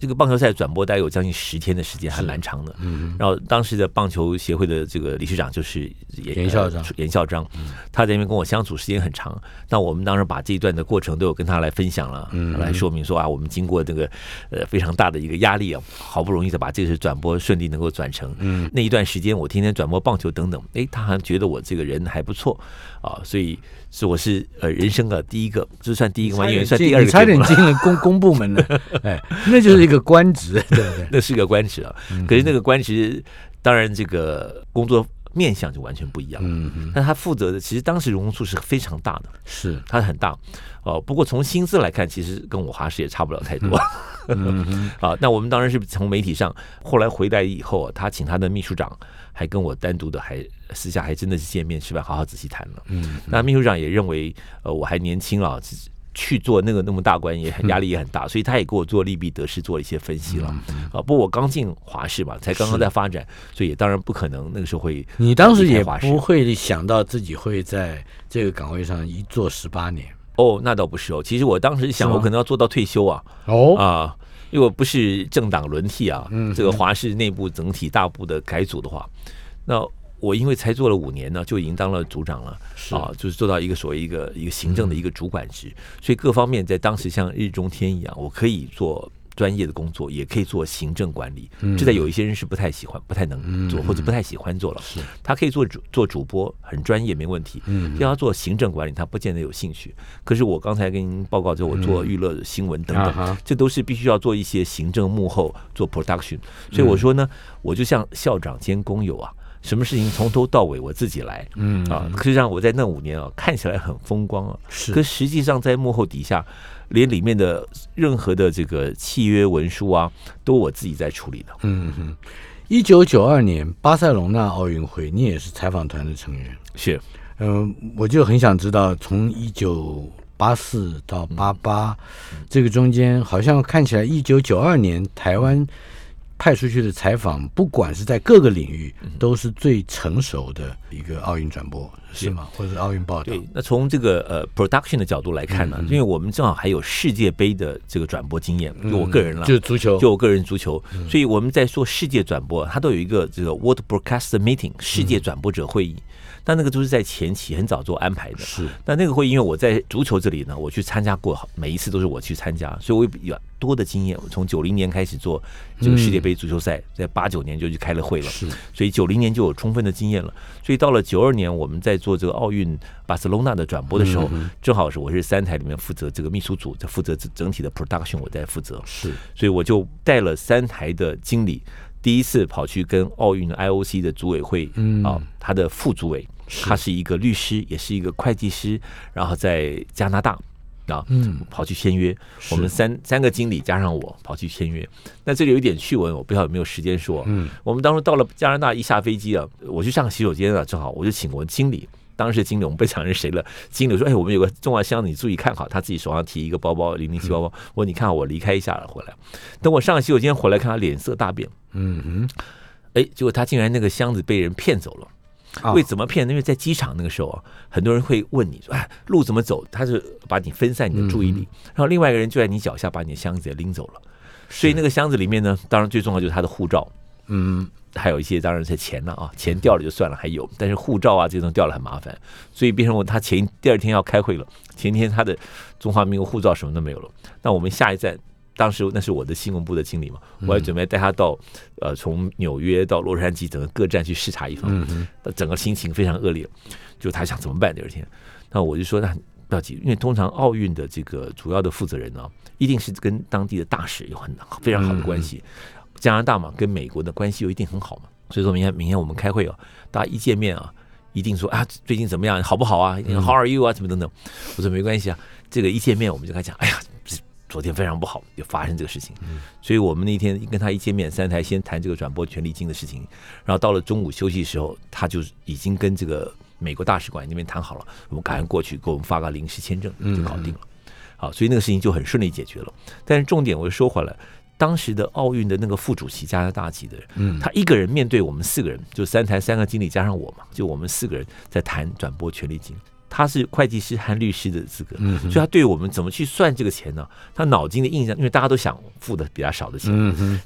Speaker 2: 这个棒球赛转播大概有将近十天的时间，还蛮长的。
Speaker 1: 嗯
Speaker 2: 然后当时的棒球协会的这个理事长就是严
Speaker 1: 严校长
Speaker 2: 呃严校长，他在那边跟我相处时间很长。那我们当时把这一段的过程都有跟他来分享了，
Speaker 1: 嗯
Speaker 2: 来说明说啊，我们经过这个呃非常大的一个压力啊，好不容易才把这个转播顺利能够转成。
Speaker 1: 嗯
Speaker 2: 那一段时间我天天转播棒球等等，哎，他好像觉得我这个人还不错啊，所以是我是呃人生的第一个，这算第一个吗？因为算第二
Speaker 1: 个差点。进了公 公部门了，哎，那就是一个官职，对不对？
Speaker 2: 那是个官职啊，
Speaker 1: 嗯
Speaker 2: 可是那个官职，当然这个工作面向就完全不一样。
Speaker 1: 嗯嗯，
Speaker 2: 但他负责的，其实当时荣处是非常大的，
Speaker 1: 是，
Speaker 2: 它很大哦。不过从薪资来看，其实跟我华师也差不了太多 啊。那我们当然是从媒体上，后来回来以后，他请他的秘书长还跟我单独的还私下还真的是见面吃饭，好好仔细谈了。
Speaker 1: 嗯
Speaker 2: 那秘书长也认为，呃，我还年轻啊，去做那个那么大官也很压力也很大，所以他也给我做利弊得失做了一些分析了。啊，不过我刚进华视嘛，才刚刚在发展，所以也当然不可能那个时候会。
Speaker 1: 你当时也不会想到自己会在这个岗位上一做十八年。
Speaker 2: 哦，那倒不是哦，其实我当时想，我可能要做到退休啊。
Speaker 1: 哦。
Speaker 2: 啊，因为我不是政党轮替啊，
Speaker 1: 嗯
Speaker 2: 这个华氏内部整体大部的改组的话，那我因为才做了五年呢，就已经当了组长了啊，就是做到一个所谓一个一个行政的一个主管职，所以各方面在当时像日中天一样，我可以做。专业的工作也可以做行政管理，
Speaker 1: 嗯
Speaker 2: 这在有一些人是不太喜欢、不太能做，
Speaker 1: 嗯
Speaker 2: 或者不太喜欢做了。
Speaker 1: 是
Speaker 2: 他可以做主做主播，很专业没问题。
Speaker 1: 嗯
Speaker 2: 要他做行政管理，他不见得有兴趣。可是我刚才跟您报告之后，我做娱乐新闻等等，这都是必须要做一些行政幕后做 production。所以我说呢，我就像校长兼工友啊，什么事情从头到尾我自己来。
Speaker 1: 嗯
Speaker 2: 啊，实际上我在那五年啊，看起来很风光啊，
Speaker 1: 是
Speaker 2: 可实际上在幕后底下，连里面的任何的这个契约文书啊，都我自己在处理的。
Speaker 1: 嗯哼，一九九二年巴塞隆纳奥运会，你也是采访团的成员。
Speaker 2: 是，
Speaker 1: 嗯、我就很想知道，从一九八四到八八、这个中间，好像看起来一九九二年台湾派出去的采访，不管是在各个领域，都是最成熟的一个奥运转播，是吗？或者是奥运报道？
Speaker 2: 对，那从这个呃 production 的角度来看呢，因为我们正好还有世界杯的这个转播经验，就我个人了，
Speaker 1: 就是足球，
Speaker 2: 就我个人足球，所以我们在做世界转播，它都有一个这个 World Broadcast Meeting 世界转播者会议，但那个都是在前期很早做安排的。
Speaker 1: 是
Speaker 2: 但那个会，因为我在足球这里呢，我去参加过，每一次都是我去参加，所以我有比较多的经验。我从九零年开始做这个世界杯足球赛，在八九年就去开了会了，
Speaker 1: 是，
Speaker 2: 所以九零年就有充分的经验了。所以到了九二年，我们在做这个奥运巴塞隆纳的转播的时候，正好是我是三台里面负责这个秘书组，在负责整体的 production，我在负责，
Speaker 1: 是，
Speaker 2: 所以我就带了三台的经理，第一次跑去跟奥运 IOC 的组委会，
Speaker 1: 嗯
Speaker 2: 啊，他的副主委，他是一个律师，也是一个会计师，然后在加拿大。啊，
Speaker 1: 嗯，
Speaker 2: 跑去签约，我们三三个经理加上我跑去签约。那这里有一点趣闻，我不知道有没有时间说。
Speaker 1: 嗯，
Speaker 2: 我们当时到了加拿大，一下飞机啊，我去上洗手间啊，正好我就请我经理，当时经理我们不讲是谁了。经理说：“哎，我们有个重要箱子，你注意看好。”他自己手上提一个包包，零零七包包。我说：“你看好，我离开一下了，回来。”等我上洗手间回来，看他脸色大变。
Speaker 1: 嗯哼，
Speaker 2: 哎，结果他竟然那个箱子被人骗走了。为怎么骗？因为在机场那个时候啊，很多人会问你说：“哎，路怎么走？”他是把你分散你的注意力，然后另外一个人就在你脚下把你的箱子也拎走了。所以那个箱子里面呢，当然最重要就是他的护照，
Speaker 1: 嗯，
Speaker 2: 还有一些当然是钱了啊，钱掉了就算了，还有，但是护照啊这种掉了很麻烦，所以变成我他前第二天要开会了，前天他的中华民国护照什么都没有了，那我们下一站。当时那是我的新闻部的经理嘛，我还准备带他到，呃，从纽约到洛杉矶整个各站去视察一番，整个心情非常恶劣，就他想怎么办？第二天，那我就说那不要急，因为通常奥运的这个主要的负责人呢，一定是跟当地的大使有很非常好的关系，加拿大嘛，跟美国的关系又一定很好嘛，所以说明天明天我们开会啊，大家一见面啊，一定说啊最近怎么样，好不好啊，How are you 啊，怎么等等，我说没关系啊，这个一见面我们就开始讲，哎呀。昨天非常不好，就发生这个事情，所以我们那天跟他一见面，三台先谈这个转播权利金的事情，然后到了中午休息的时候，他就已经跟这个美国大使馆那边谈好了，我们赶快过去给我们发个临时签证就搞定了。好，所以那个事情就很顺利解决了。但是重点我又说回来，当时的奥运的那个副主席加拿大籍的人，他一个人面对我们四个人，就三台三个经理加上我嘛，就我们四个人在谈转播权利金。他是会计师和律师的资格，所以他对我们怎么去算这个钱呢？他脑筋的印象，因为大家都想付的比较少的钱，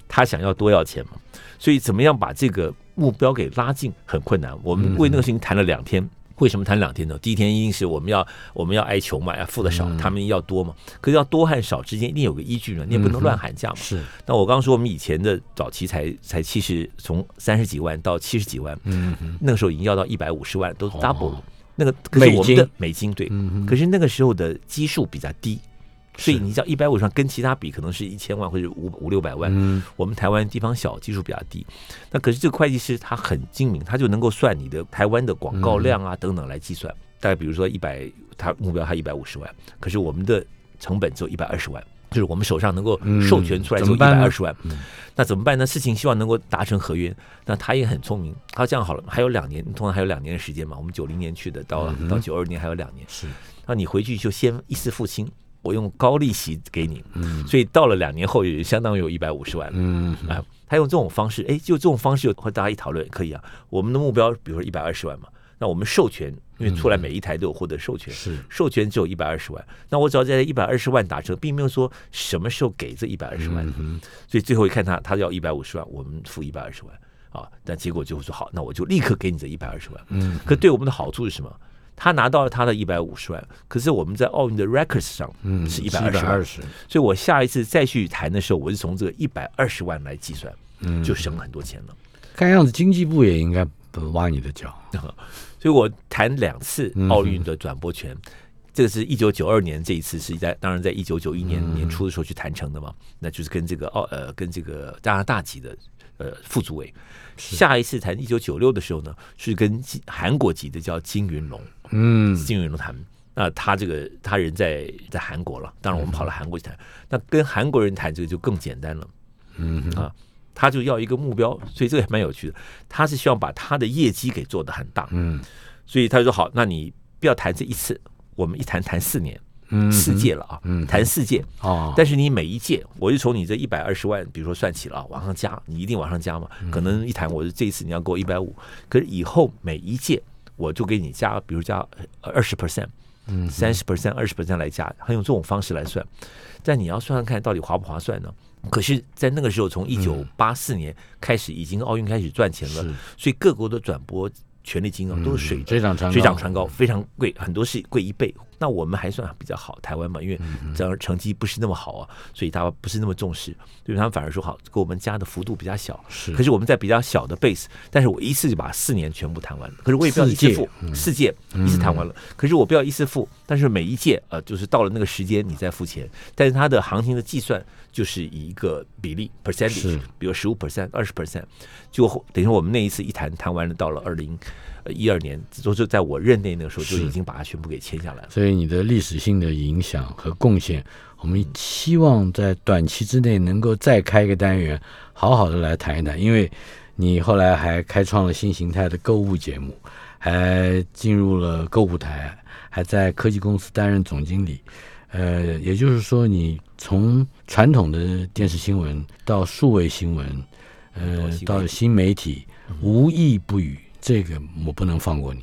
Speaker 2: 他想要多要钱嘛，所以怎么样把这个目标给拉近很困难。我们为那个事情谈了两天，为什么谈两天呢？第一天一定是我们要我们要挨穷嘛，要付的少，他们要多嘛。可是要多和少之间一定有个依据呢，你也不能乱喊价嘛。
Speaker 1: 是。
Speaker 2: 那我刚刚说我们以前的早期才才七十，从三十几万到七十几万，嗯，那个时候已经要到一百五十万，都 double。那个可是我们的美金对，可是那个时候的基数比较低，所以你知道一百五十万跟其他比可能是一千万或者五五六百万。我们台湾地方小，基数比较低。那可是这个会计师他很精明，他就能够算你的台湾的广告量啊等等来计算。大概比如说一百，他目标他一百五十万，可是我们的成本只有一百二十万。就是我们手上能够授权出来就一百二十万，那怎么办呢？事情希望能够达成合约，那他也很聪明，他这样好了，还有两年，通常还有两年的时间嘛。我们九零年去的，到到九二年还有两年，
Speaker 1: 是，
Speaker 2: 那你回去就先一次付清，我用高利息给你，嗯，所以到了两年后也相当于有一百五十万，嗯啊，他用这种方式，哎，就这种方式，和大家一讨论可以啊。我们的目标，比如说一百二十万嘛。那我们授权，因为出来每一台都有获得授权，
Speaker 1: 是
Speaker 2: 授权只有一百二十万。那我只要在一百二十万打折，并没有说什么时候给这一百二十万。所以最后一看他，他要一百五十万，我们付一百二十万啊。但结果就会说好，那我就立刻给你这一百二十万。嗯，可对我们的好处是什么？他拿到了他的一百五十万，可是我们在奥运的 records 上是一百二十万。所以我下一次再去谈的时候，我是从这个一百二十万来计算，就省了很多钱了。
Speaker 1: 看样子经济部也应该不挖你的脚。
Speaker 2: 所以我谈两次奥运的转播权，这个是一九九二年这一次是在，当然在一九九一年年初的时候去谈成的嘛，那就是跟这个奥呃跟这个加拿大籍的呃副主委，下一次谈一九九六的时候呢，是跟韩国籍的叫金云龙，嗯，金云龙谈，那他这个他人在在韩国了，当然我们跑到韩国去谈，那跟韩国人谈这个就更简单了，嗯啊。他就要一个目标，所以这个还蛮有趣的。他是希望把他的业绩给做得很大，嗯，所以他说好，那你不要谈这一次，我们一谈谈四年，嗯，四届了啊，嗯，谈四届。哦。但是你每一届，我就从你这一百二十万，比如说算起了往上加，你一定往上加嘛。可能一谈，我这一次你要给我一百五，可是以后每一届我就给你加，比如加二十 percent，嗯，三十 percent，二十 percent 来加，他用这种方式来算。但你要算算看到底划不划算呢？可是，在那个时候，从一九八四年开始，已经奥运开始赚钱了，所以各国的转播权利金额都是水
Speaker 1: 水涨
Speaker 2: 水涨船高，非常贵，很多是贵一倍，那我们还算比较好，台湾嘛，因为这样成绩不是那么好啊，所以他不是那么重视，对他们反而说好，给我们加的幅度比较小。
Speaker 1: 是
Speaker 2: 可是我们在比较小的 base，但是我一次就把四年全部谈完了。可是我也不要一次付四届一次谈完了。可是我不要一次付，但是每一届呃，就是到了那个时间你再付钱。但是它的行情的计算就是以一个比例 percentage，比如十五 percent、二十 percent，就等于我们那一次一谈谈完了，到了二零。呃，一二年都是在我任内那个时候就已经把它全部给签下来了。
Speaker 1: 所以你的历史性的影响和贡献，我们希望在短期之内能够再开一个单元，好好的来谈一谈。因为你后来还开创了新形态的购物节目，还进入了购物台，还在科技公司担任总经理。呃，也就是说，你从传统的电视新闻到数位新闻，呃，到新媒体，无一不语。这个我不能放过你。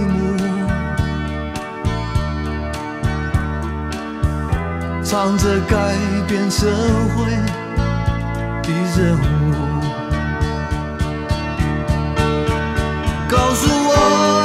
Speaker 3: 唱着改变社会的任务，告诉我。